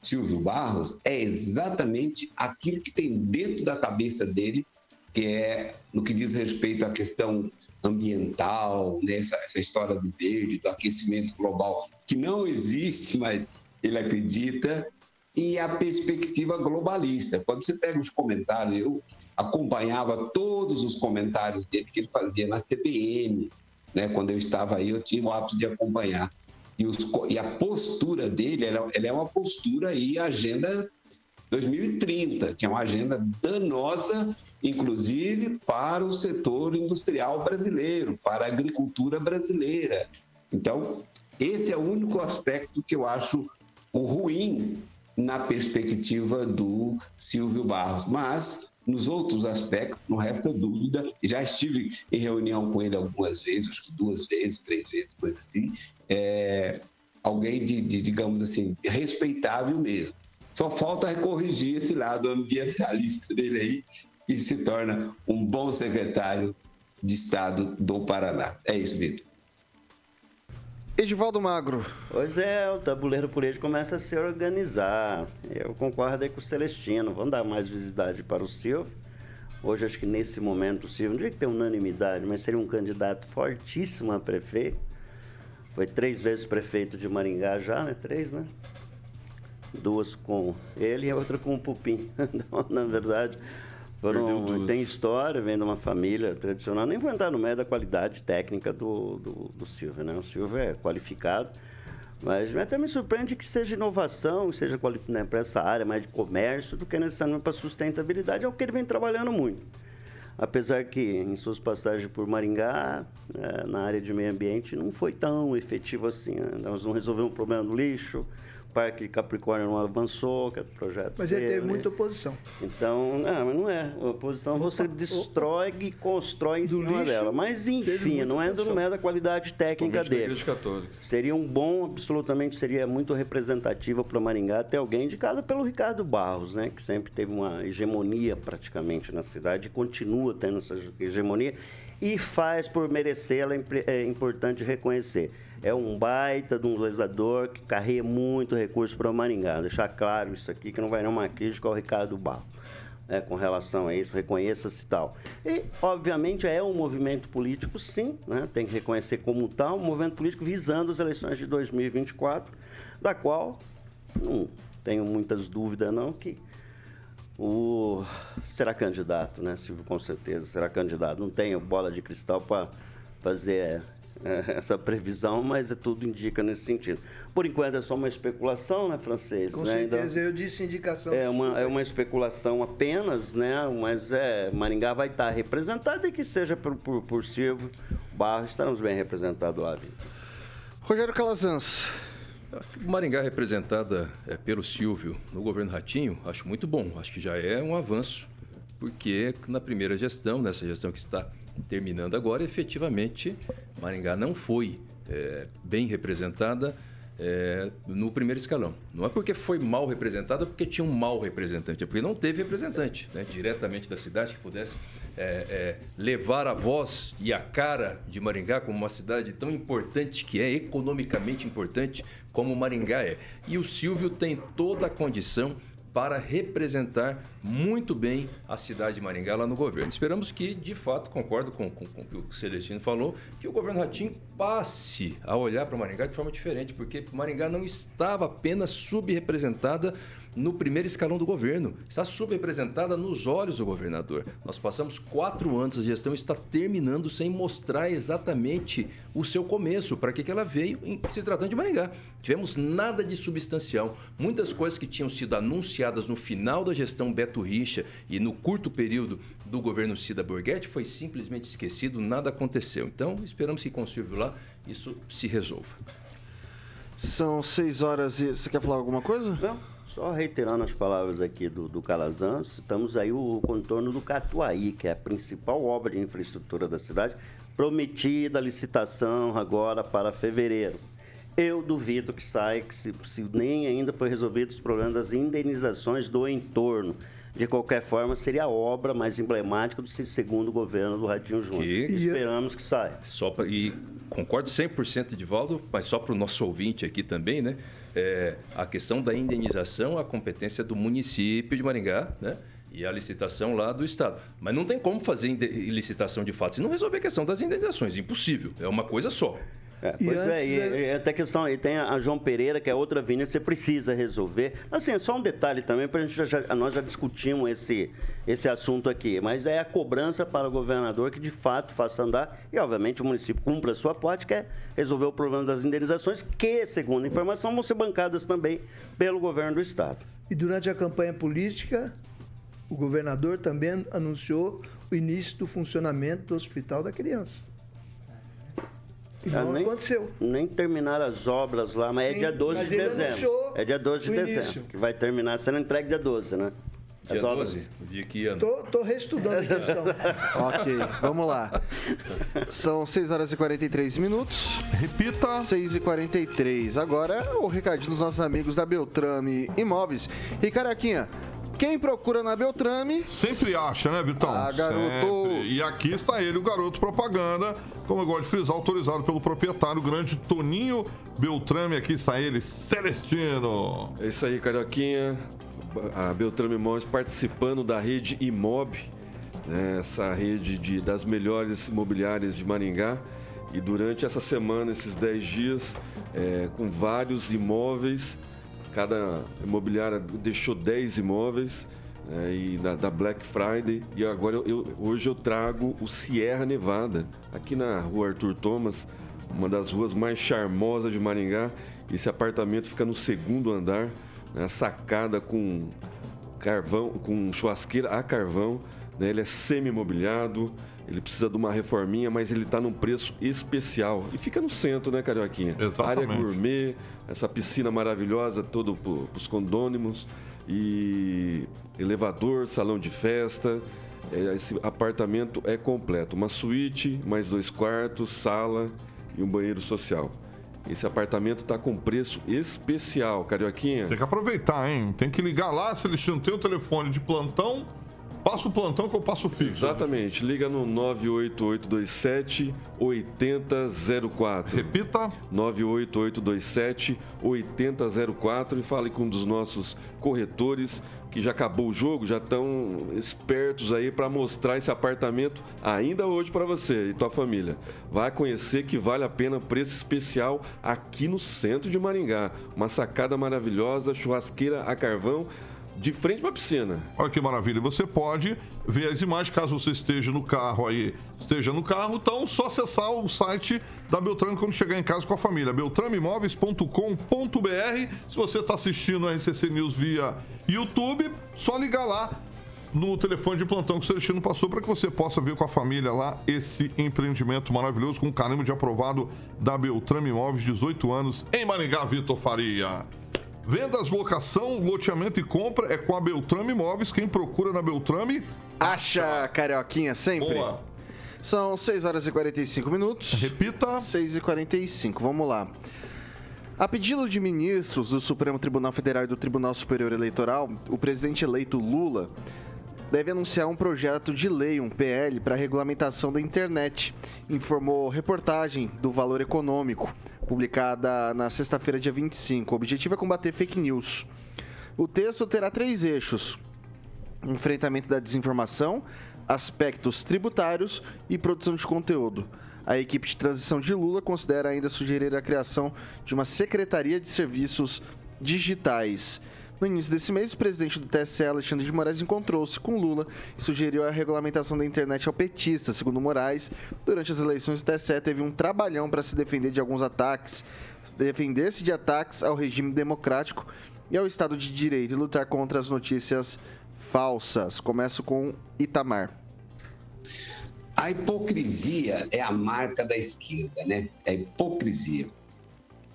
Silvio Barros é exatamente aquilo que tem dentro da cabeça dele, que é no que diz respeito à questão ambiental, né? essa, essa história do verde, do aquecimento global, que não existe, mas ele acredita, e a perspectiva globalista. Quando você pega os comentários, eu acompanhava todos os comentários dele que ele fazia na CBN, né? quando eu estava aí, eu tinha o hábito de acompanhar. E, os, e a postura dele, ela, ela é uma postura e agenda 2030, que é uma agenda danosa, inclusive para o setor industrial brasileiro, para a agricultura brasileira. Então, esse é o único aspecto que eu acho o ruim na perspectiva do Silvio Barros. Mas, nos outros aspectos, não resta dúvida, já estive em reunião com ele algumas vezes, acho que duas vezes, três vezes, coisa assim, é, alguém de, de, digamos assim, respeitável mesmo. Só falta corrigir esse lado ambientalista dele aí e se torna um bom secretário de Estado do Paraná. É isso, Vitor. Edivaldo Magro. Pois é, o tabuleiro político começa a se organizar. Eu concordo aí com o Celestino. Vamos dar mais visibilidade para o Silvio. Hoje, acho que nesse momento, o Silvio, não diria que tem unanimidade, mas seria um candidato fortíssimo a prefeito. Foi três vezes prefeito de Maringá já, né? Três, né? Duas com ele e a outra com o Pupim. Então, na verdade, foram, tem história, vem de uma família tradicional. Nem vou entrar no meio da qualidade técnica do, do, do Silvio, né? O Silvio é qualificado. Mas até me surpreende que seja inovação, seja né, para essa área mais de comércio, do que necessariamente para sustentabilidade. É o que ele vem trabalhando muito apesar que em suas passagens por Maringá, é, na área de meio ambiente, não foi tão efetivo assim. Né? Nós não resolvemos o problema do lixo, Parque de Capricórnio não avançou, que é o projeto Mas ele teve muita oposição. Então, não, mas não é. A oposição você destrói e constrói em Do cima lixo, dela. Mas, enfim, não é, não é da qualidade técnica dele. Seria um bom, absolutamente seria muito representativo para Maringá ter alguém indicado pelo Ricardo Barros, né? Que sempre teve uma hegemonia praticamente na cidade e continua tendo essa hegemonia e faz por merecer, ela é é importante reconhecer. É um baita de um legislador que carrega muito recurso para Maringá. Deixar claro isso aqui, que não vai nenhuma crítica ao Ricardo Barros. né, com relação a isso, reconheça-se tal. E, obviamente, é um movimento político, sim, né, tem que reconhecer como tal, um movimento político visando as eleições de 2024, da qual não tenho muitas dúvidas, não, que o será candidato, né, Silvio, com certeza, será candidato. Não tenho bola de cristal para fazer é, essa previsão, mas é tudo indica nesse sentido. Por enquanto é só uma especulação, né, francês? Com né? Certeza, eu disse indicação. é uma, é uma especulação apenas, né? Mas é, Maringá vai estar representado e que seja por, por, por Silvio Barros, estaremos bem representados lá. Rogério Calazans. Maringá representada é, pelo Silvio no governo Ratinho, acho muito bom. Acho que já é um avanço, porque na primeira gestão, nessa gestão que está terminando agora, efetivamente Maringá não foi é, bem representada é, no primeiro escalão. Não é porque foi mal representada, porque tinha um mau representante, é porque não teve representante né, diretamente da cidade que pudesse é, é, levar a voz e a cara de Maringá como uma cidade tão importante que é, economicamente importante como Maringá é. E o Silvio tem toda a condição para representar muito bem a cidade de Maringá lá no governo. Esperamos que, de fato, concordo com, com- com o que o Celestino falou, que o governo Ratinho passe a olhar para Maringá de forma diferente, porque Maringá não estava apenas subrepresentada no primeiro escalão do governo, está subrepresentada nos olhos do governador. Nós passamos quatro anos, a gestão está terminando sem mostrar exatamente o seu começo, para que, que ela veio em se tratando de Maringá. Tivemos nada de substancial. Muitas coisas que tinham sido anunciadas no final da gestão Beto Richa e no curto período do governo Cida Borghetti foi simplesmente esquecido, nada aconteceu. Então, esperamos que com o Silvio lá isso se resolva. São seis horas e. Você quer falar alguma coisa? Não, só reiterando as palavras aqui do, do Calazans, estamos aí o contorno do Catuaí, que é a principal obra de infraestrutura da cidade, prometida a licitação agora para fevereiro. Eu duvido que saia, que se, se nem ainda foi resolvido os problemas das indenizações do entorno. De qualquer forma, seria a obra mais emblemática do segundo governo do Ratinho Júnior. Que- Esperamos que saia. Só pra, e concordo 100% de Valdo, mas só para o nosso ouvinte aqui também, né? É, a questão da indenização, a competência do município de Maringá, né? E a licitação lá do Estado. Mas não tem como fazer licitação de fato se não resolver a questão das indenizações. Impossível. É uma coisa só. É, pois é, e, ele- e até questão, e tem a João Pereira, que é outra avenida que você precisa resolver. Assim, é só um detalhe também, para a gente já, já- nós já discutimos esse, esse assunto aqui, mas é a cobrança para o governador que de fato faça andar e, obviamente, o município cumpra a sua parte, que é resolver o problema das indenizações, que, segundo a informação, vão ser bancadas também pelo governo do Estado. E durante a campanha política, o governador também anunciou o início do funcionamento do Hospital da Criança. Não nem- aconteceu. Nem terminaram as obras lá, mas é Sim, dia 12 mas de dezembro. É dia 12 de dezembro, início. que vai terminar sendo entregue dia 12, né? As Dia obras. 12, o dia que ano. Tô, tô reestudando a questão. Ok, vamos lá. São 6 horas e 43 minutos. Repita. 6 e 43 Agora o recadinho dos nossos amigos da Beltrame Imóveis. E Caraquinha, quem procura na Beltrame Sempre acha, né, Vitão? Ah, garoto. Sempre. E aqui está ele, o garoto propaganda, como eu gosto de frisar, autorizado pelo proprietário, o grande Toninho Beltrame. Aqui está ele, Celestino. É isso aí, Carioquinha. A Beltrame Imóveis participando da rede Imob, né, essa rede de, das melhores imobiliárias de Maringá. E durante essa semana, esses 10 dias, é, com vários imóveis, cada imobiliária deixou 10 imóveis. né, e da, da Black Friday. E agora eu- eu- hoje eu trago o Sierra Nevada, aqui na rua Arthur Thomas, uma das ruas mais charmosas de Maringá. Esse apartamento fica no segundo andar, né, sacada com carvão, com churrasqueira a carvão, né? ele é semi-mobiliado, ele precisa de uma reforminha, mas ele está num preço especial. E fica no centro, né, Carioquinha? Exatamente. Área gourmet, essa piscina maravilhosa, todo para os condôminos, e elevador, salão de festa. É, esse apartamento é completo. Uma suíte, mais dois quartos, sala e um banheiro social. Esse apartamento está com preço especial, Carioquinha. Tem que aproveitar, hein? Tem que ligar lá, se eles não tem o telefone de plantão, passa o plantão que eu passo o fixo. Exatamente. Liga no 98827 8004. Repita. 98827 8004 e fale com um dos nossos corretores que já acabou o jogo, já estão espertos aí para mostrar esse apartamento ainda hoje para você e tua família. Vai conhecer que vale a pena preço especial aqui no centro de Maringá. Uma sacada maravilhosa, churrasqueira a carvão de frente para a piscina. Olha que maravilha. Você pode ver as imagens caso você esteja no carro aí, esteja no carro, então só acessar o site da Beltrame quando chegar em casa com a família, beltrameimóveis.com.br. Se você está assistindo a RCC News via YouTube, só ligar lá no telefone de plantão que o Celestino passou para que você possa ver com a família lá esse empreendimento maravilhoso com carimbo de aprovado da Beltrame Imóveis, 18 anos, em Maringá, Vitor Faria. Vendas, locação, loteamento e compra é com a Beltrame Imóveis. Quem procura na Beltrame... Acha, Carioquinha, sempre. Boa. São 6 horas e 45 minutos. Repita. 6 e 45, vamos lá. A pedido de ministros do Supremo Tribunal Federal e do Tribunal Superior Eleitoral, o presidente eleito Lula deve anunciar um projeto de lei, um PL, para a regulamentação da internet, informou reportagem do Valor Econômico, publicada na sexta-feira, dia 25. O objetivo é combater fake news. O texto terá três eixos: enfrentamento da desinformação, aspectos tributários e produção de conteúdo. A equipe de transição de Lula considera ainda sugerir a criação de uma Secretaria de Serviços Digitais. No início desse mês, o presidente do TSE, Alexandre de Moraes, encontrou-se com Lula e sugeriu a regulamentação da internet ao petista. Segundo Moraes, durante as eleições, o TSE teve um trabalhão para se defender de alguns ataques, defender-se de ataques ao regime democrático e ao Estado de Direito e lutar contra as notícias falsas. Começo com Itamar. A hipocrisia é a marca da esquerda, né? É hipocrisia.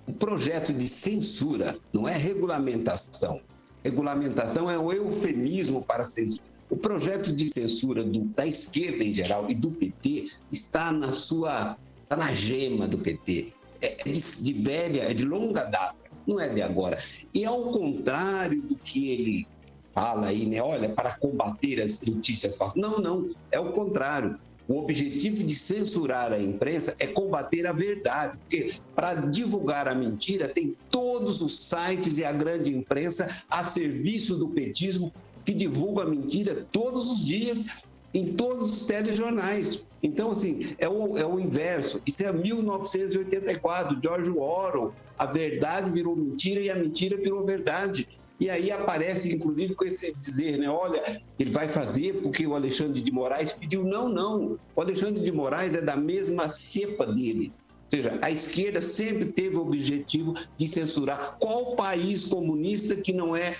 O projeto de censura não é regulamentação. Regulamentação é um eufemismo para censura. O projeto de censura do, da esquerda em geral e do PT está na sua, está na gema do PT. É de, de velha, é de longa data, não é de agora. E ao contrário do que ele fala aí, né? Olha, para combater as notícias falsas. Não, não, é o contrário. O objetivo de censurar a imprensa é combater a verdade, porque para divulgar a mentira tem todos os sites e a grande imprensa a serviço do petismo que divulga a mentira todos os dias em todos os telejornais. Então, assim, é o, é o inverso. Isso é 1984, George Orwell. A verdade virou mentira e a mentira virou verdade. E aí aparece, inclusive, com esse dizer, né? Olha, ele vai fazer porque o Alexandre de Moraes pediu. Não, não. O Alexandre de Moraes é da mesma cepa dele. Ou seja, a esquerda sempre teve o objetivo de censurar qual país comunista que não é,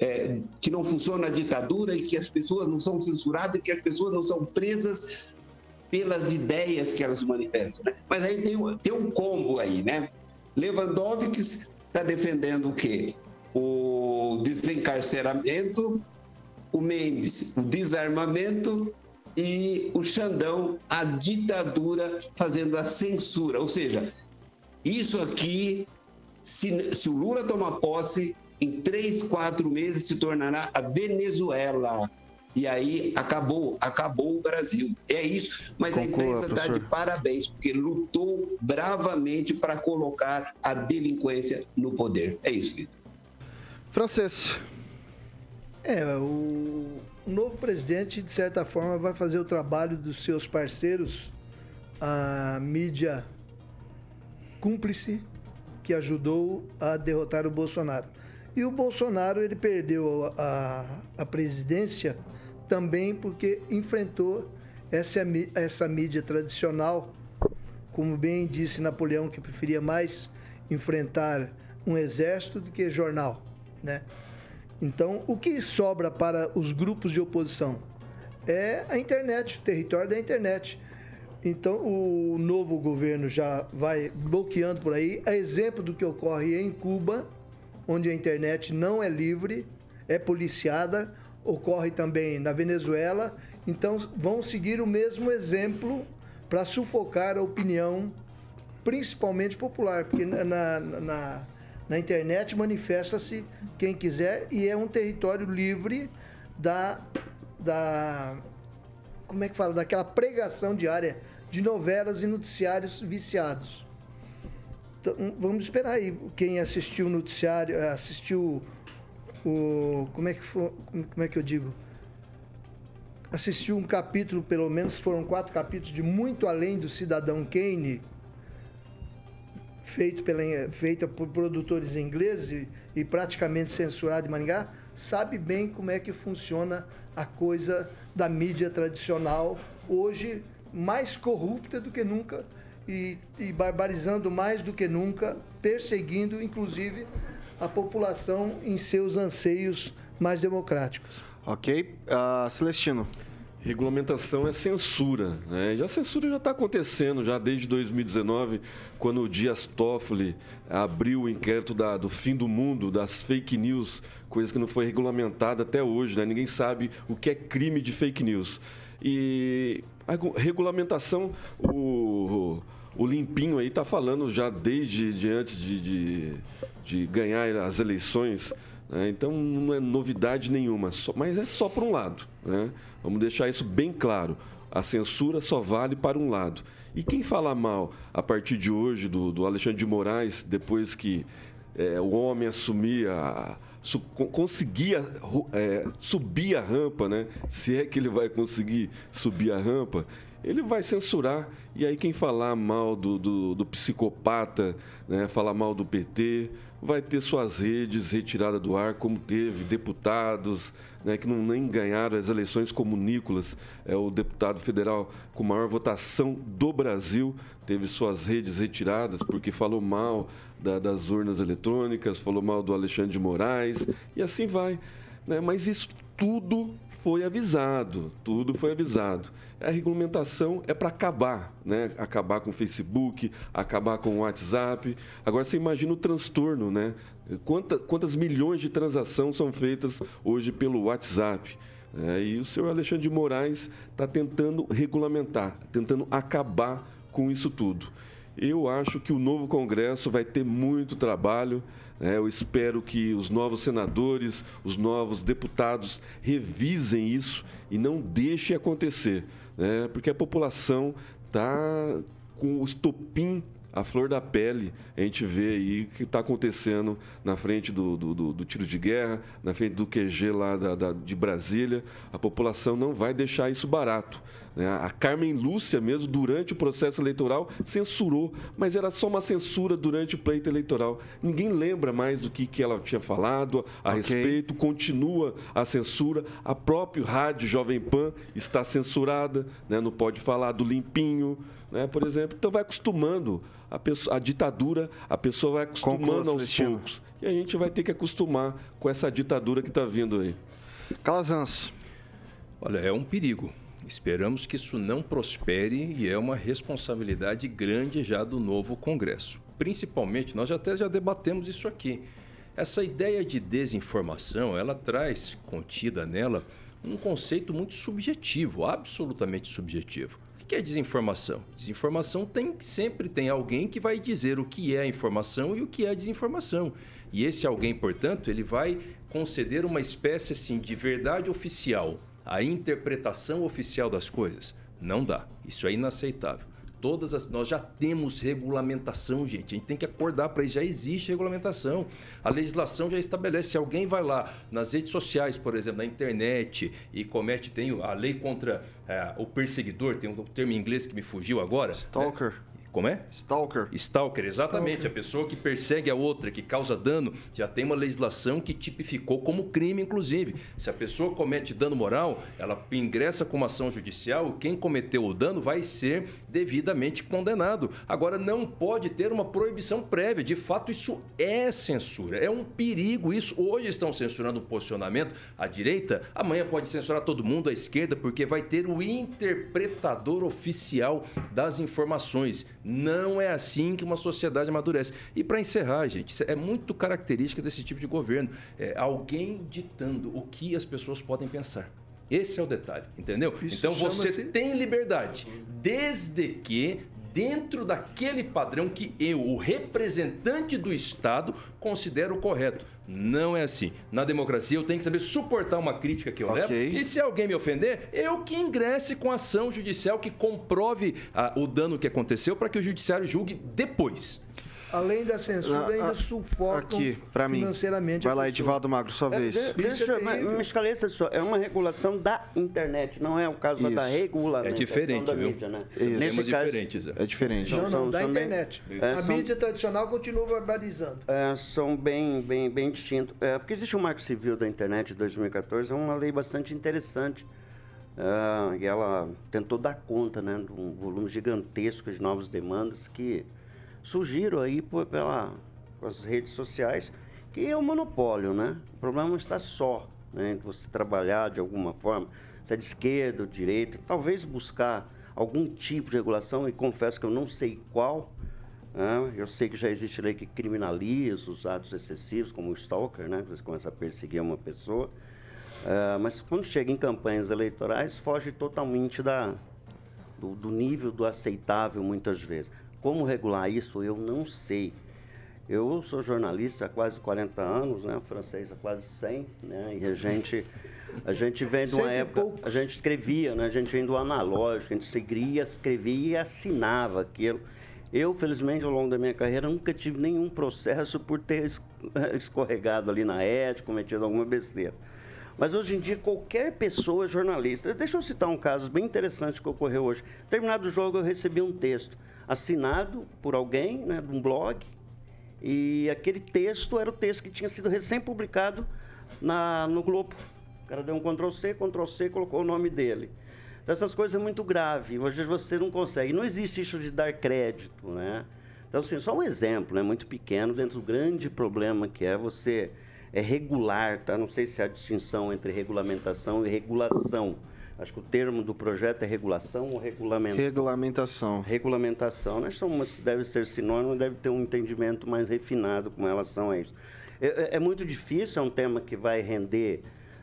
é que não funciona a ditadura e que as pessoas não são censuradas e que as pessoas não são presas pelas ideias que elas manifestam. Né? Mas aí tem, tem um combo aí, né? Lewandowski está defendendo o quê? O desencarceramento, o Mendes, o desarmamento e o Xandão, a ditadura fazendo a censura. Ou seja, isso aqui, se, se o Lula tomar posse, em três, quatro meses se tornará a Venezuela. E aí acabou, acabou o Brasil. É isso. Mas Conclua, a imprensa está de parabéns, porque lutou bravamente para colocar a delinquência no poder. É isso, Vitor. Francês. É, o novo presidente, de certa forma, vai fazer o trabalho dos seus parceiros, a mídia cúmplice que ajudou a derrotar o Bolsonaro. E o Bolsonaro ele perdeu a, a presidência também porque enfrentou essa, essa mídia tradicional, como bem disse Napoleão, que preferia mais enfrentar um exército do que jornal. Né? Então, o que sobra para os grupos de oposição? é a internet, o território da internet. Então, o novo governo já vai bloqueando por aí. A exemplo do que ocorre em Cuba, onde a internet não é livre, é policiada, ocorre também na Venezuela. Então, vão seguir o mesmo exemplo para sufocar a opinião, principalmente popular, porque na, na, na internet manifesta-se quem quiser e é um território livre da, da como é que fala, daquela pregação diária de novelas e noticiários viciados. Então, vamos esperar aí. Quem assistiu o noticiário, assistiu o. Como é que, foi, como é que eu digo? Assistiu um capítulo, pelo menos foram quatro capítulos, de Muito Além do Cidadão Kane, feito pela, feita por produtores ingleses e, e praticamente censurado em Maringá, sabe bem como é que funciona a coisa da mídia tradicional, hoje mais corrupta do que nunca e, e barbarizando mais do que nunca, perseguindo inclusive a população em seus anseios mais democráticos. Ok. Uh, Celestino. Regulamentação é censura. Né? Já a censura já está acontecendo já desde 2019, quando o Dias Toffoli abriu o inquérito da, do fim do mundo, das fake news, coisa que não foi regulamentada até hoje. Né? Ninguém sabe o que é crime de fake news. E a regulamentação, o, o Limpinho aí está falando já desde de antes de, de, de ganhar as eleições né? Então não é novidade nenhuma, só, mas é só para um lado. Né? Vamos deixar isso bem claro. A censura só vale para um lado. E quem fala mal a partir de hoje do, do Alexandre de Moraes, depois que é, o homem assumia, su, conseguia é, subir a rampa, né? se é que ele vai conseguir subir a rampa, ele vai censurar. E aí quem falar mal do, do, do psicopata, né? falar mal do PT, vai ter suas redes retiradas do ar, como teve deputados né, que não nem ganharam as eleições, como Nicolas, é o deputado federal com maior votação do Brasil, teve suas redes retiradas porque falou mal da, das urnas eletrônicas, falou mal do Alexandre de Moraes, e assim vai. Né? Mas isso tudo foi avisado, tudo foi avisado. A regulamentação é para acabar, né? Acabar com o Facebook, acabar com o WhatsApp. Agora você imagina o transtorno, né? Quantas, quantas milhões de transações são feitas hoje pelo WhatsApp? É, e o senhor Alexandre de Moraes está tentando regulamentar, tentando acabar com isso tudo. Eu acho que o novo Congresso vai ter muito trabalho. É, eu espero que os novos senadores, os novos deputados revisem isso e não deixem acontecer, né? porque a população está com o estopim a flor da pele, a gente vê aí o que está acontecendo na frente do, do, do, do, tiro de guerra, na frente do QG lá da, da, de Brasília. A população não vai deixar isso barato. Né? A Carmen Lúcia, mesmo durante o processo eleitoral, censurou, mas era só uma censura durante o pleito eleitoral. Ninguém lembra mais do que, que ela tinha falado a okay. respeito, continua a censura. A própria rádio Jovem Pan está censurada, né? não pode falar do limpinho, né? por exemplo. Então vai acostumando a, pessoa, a ditadura, a pessoa vai acostumando aos poucos. E a gente vai ter que acostumar com essa ditadura que está vindo aí. Calazans. Olha, é um perigo. Esperamos que isso não prospere e é uma responsabilidade grande já do novo Congresso. Principalmente, nós já até já debatemos isso aqui. Essa ideia de desinformação, ela traz contida nela um conceito muito subjetivo, absolutamente subjetivo. Que é desinformação? Desinformação tem sempre tem alguém que vai dizer o que é informação e o que é desinformação. E esse alguém, portanto, ele vai conceder uma espécie assim de verdade oficial, a interpretação oficial das coisas. Não dá. Isso é inaceitável. Todas as, nós já temos regulamentação, gente. A gente tem que acordar para isso. Já existe regulamentação. A legislação já estabelece. Se alguém vai lá nas redes sociais, por exemplo, na internet, e comete, tem a lei contra é, o perseguidor, tem um termo em inglês que me fugiu agora. Stalker. Como é? Stalker. Stalker, exatamente. Stalker. A pessoa que persegue a outra, que causa dano, já tem uma legislação que tipificou como crime, inclusive. Se a pessoa comete dano moral, ela ingressa com uma ação judicial e quem cometeu o dano vai ser devidamente condenado. Agora, não pode ter uma proibição prévia. De fato, isso é censura. É um perigo isso. Hoje estão censurando o posicionamento à direita, amanhã pode censurar todo mundo à esquerda, porque vai ter o interpretador oficial das informações. Não é assim que uma sociedade amadurece. E para encerrar, gente, é muito característica desse tipo de governo. É alguém ditando o que as pessoas podem pensar. Esse é o detalhe, entendeu? Isso então você tem liberdade, desde que dentro daquele padrão que eu, o representante do Estado, considero correto. Não é assim. Na democracia, eu tenho que saber suportar uma crítica que eu okay. levo. E se alguém me ofender, eu que ingresse com ação judicial que comprove ah, o dano que aconteceu para que o judiciário julgue depois além da censura, ainda ah, sufocam aqui, para mim. financeiramente. Vai lá, Edivaldo Magro, sua é, vez. deixa, me esclareça só, é uma regulação da internet, não é o caso Isso. da regulamentação é diferente, da viu? mídia, né? Isso. Nesse caso, diferentes, é. é diferente. Não, não, são, da são internet. Bem, a são, mídia tradicional continua barbarizando. É, são bem, bem, bem distintos. É, porque existe o um Marco Civil da Internet de 2014, é uma lei bastante interessante. Uh, e ela tentou dar conta né, de um volume gigantesco de novas demandas que surgiram aí por, pela, pelas redes sociais, que é um monopólio, né? O problema não está só né, você trabalhar de alguma forma, se é de esquerda ou direita, talvez buscar algum tipo de regulação, e confesso que eu não sei qual. Né? Eu sei que já existe lei que criminaliza os atos excessivos, como o stalker, né? Você começa a perseguir uma pessoa. Uh, mas quando chega em campanhas eleitorais, foge totalmente da, do, do nível do aceitável, muitas vezes. Como regular isso, eu não sei. Eu sou jornalista há quase 40 anos, né? Francês há quase 100, né? E a gente, a gente vem de uma época, a gente escrevia, né? A gente vem do analógico, a gente seguia, escrevia e assinava aquilo. Eu, felizmente, ao longo da minha carreira, nunca tive nenhum processo por ter escorregado ali na ética, cometido alguma besteira. Mas hoje em dia, qualquer pessoa é jornalista. Deixa eu citar um caso bem interessante que ocorreu hoje. Terminado o jogo, eu recebi um texto assinado por alguém, né, de um blog, e aquele texto era o texto que tinha sido recém-publicado no Globo. O cara deu um Ctrl-C, Ctrl-C, colocou o nome dele. Então, essas coisas é muito grave. Hoje você não consegue. Não existe isso de dar crédito, né? Então, assim, só um exemplo, né? Muito pequeno, dentro do grande problema que é você é regular, tá? Não sei se há distinção entre regulamentação e regulação. Acho que o termo do projeto é regulação ou regulamentação? Regulamentação. Regulamentação. Né? São, deve ser sinônimo, deve ter um entendimento mais refinado com relação a isso. É, é, é muito difícil, é um tema que vai render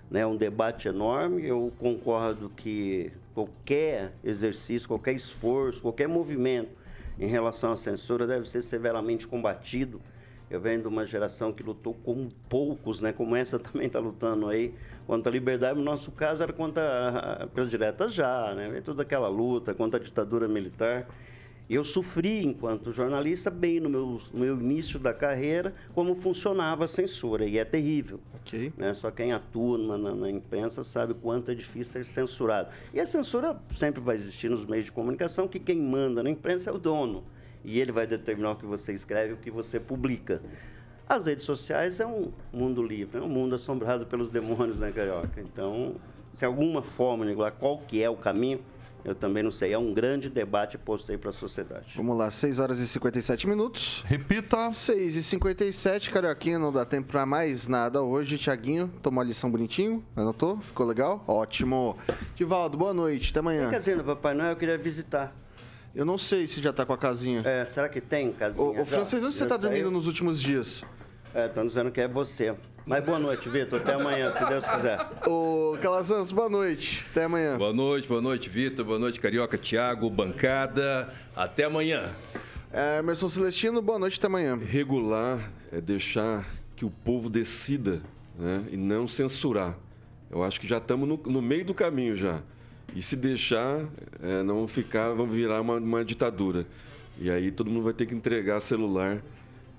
né, um debate enorme. Eu concordo que qualquer exercício, qualquer esforço, qualquer movimento em relação à censura deve ser severamente combatido. Eu venho de uma geração que lutou como poucos, né, como essa também está lutando aí, Contra a liberdade, no nosso caso, era contra as diretas já, né? Toda aquela luta contra a ditadura militar. Eu sofri, enquanto jornalista, bem no meu, no meu início da carreira, como funcionava a censura, e é terrível. Okay. Né? Só quem atua na, na, imprensa sabe o quanto é difícil ser censurado. E a censura sempre vai existir nos meios de comunicação, que quem manda na imprensa é o dono. E ele vai determinar o que você escreve, o que você publica. As redes sociais é um mundo livre, é um mundo assombrado pelos demônios, né, Carioca? Então, se alguma forma, Nicolau, qual que é o caminho, eu também não sei. É um grande debate posto aí para a sociedade. Vamos lá, 6 horas e 57 minutos. Repita. 6 e 57, Carioquinha, não dá tempo para mais nada hoje. Tiaguinho, tomou a lição bonitinho, anotou? Ficou legal? Ótimo. Divaldo, boa noite, até amanhã. Quer dizer, no Papai Noel eu queria visitar. Eu não sei se já tá com a casinha. É, será que tem casinha? Ô, francês, onde você tá dormindo nos últimos dias? É, estão dizendo que é você. Mas boa noite, Vitor. Até amanhã, se Deus quiser. Ô, Calazans, boa noite. Até amanhã. Boa noite, boa noite, Vitor. Boa noite, Carioca, Thiago, bancada. Até amanhã. É, Emerson Celestino, boa noite, até amanhã. Regular é deixar que o povo decida né, e não censurar. Eu acho que já estamos no, no meio do caminho já. E se deixar, é, não ficar, vamos virar uma, uma, ditadura. E aí todo mundo vai ter que entregar celular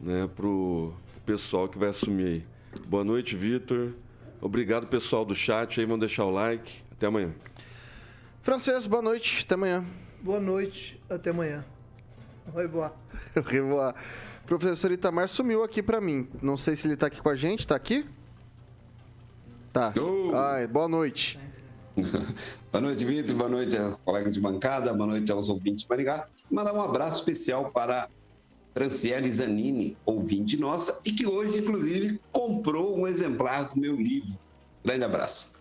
né, pro, pro pessoal que vai assumir aí. Boa noite, Vitor. Obrigado, pessoal do chat aí. Vão deixar o like. Até amanhã. Francês, boa noite. Até amanhã. Boa noite. Até amanhã. Revoar. Revoar. Professor Itamar sumiu aqui para mim. Não sei se ele tá aqui com a gente. Tá aqui? Tá. Estou. Ai, boa noite. boa noite, Vitor. Boa noite, colega de bancada. Boa noite aos ouvintes de Maringá. Mandar um abraço especial para Franciele Zanini, ouvinte nossa, e que hoje, inclusive, comprou um exemplar do meu livro. Grande abraço.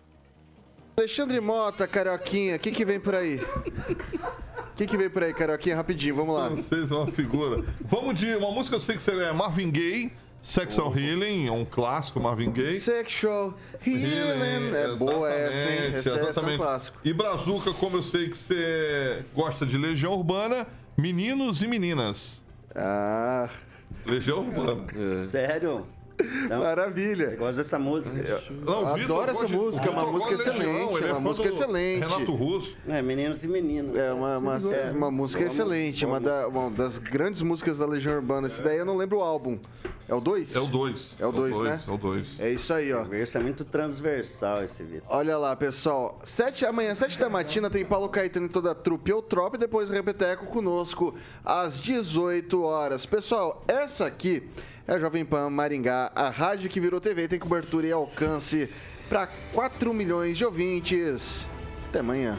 Alexandre Mota, Carioquinha, o que, que vem por aí? O que, que vem por aí, Carioquinha? Rapidinho, vamos lá. Vocês é uma figura. Vamos de uma música, eu sei que você é Marvin Gaye. Sexual Healing, é um clássico, Marvin Gaye. Sexual Healing. Healing é boa essa, hein? Essa, essa é um clássico. E Brazuca, como eu sei que você gosta de Legião Urbana, Meninos e Meninas. Ah. Legião Urbana. É. Sério? Não, Maravilha. Eu gosto dessa música. Eu, não, adoro essa música, é uma música excelente. É uma música excelente. Renato Russo. É, Meninos e Meninas. É uma, uma, é, uma música excelente, uma, da, uma, das grandes músicas da Legião Urbana. Esse daí eu não lembro o álbum. É o 2? É o 2. É o 2, né? É o 2. É isso aí, ó. Isso é muito transversal esse vídeo. Olha lá, pessoal. Sete, amanhã, 7 da matina, tem Paulo Caetano e toda a trupe Eutrop, depois Repeteco conosco às 18 horas. Pessoal, essa aqui é a Jovem Pan Maringá, a rádio que virou TV, tem cobertura e alcance para 4 milhões de ouvintes. Até amanhã.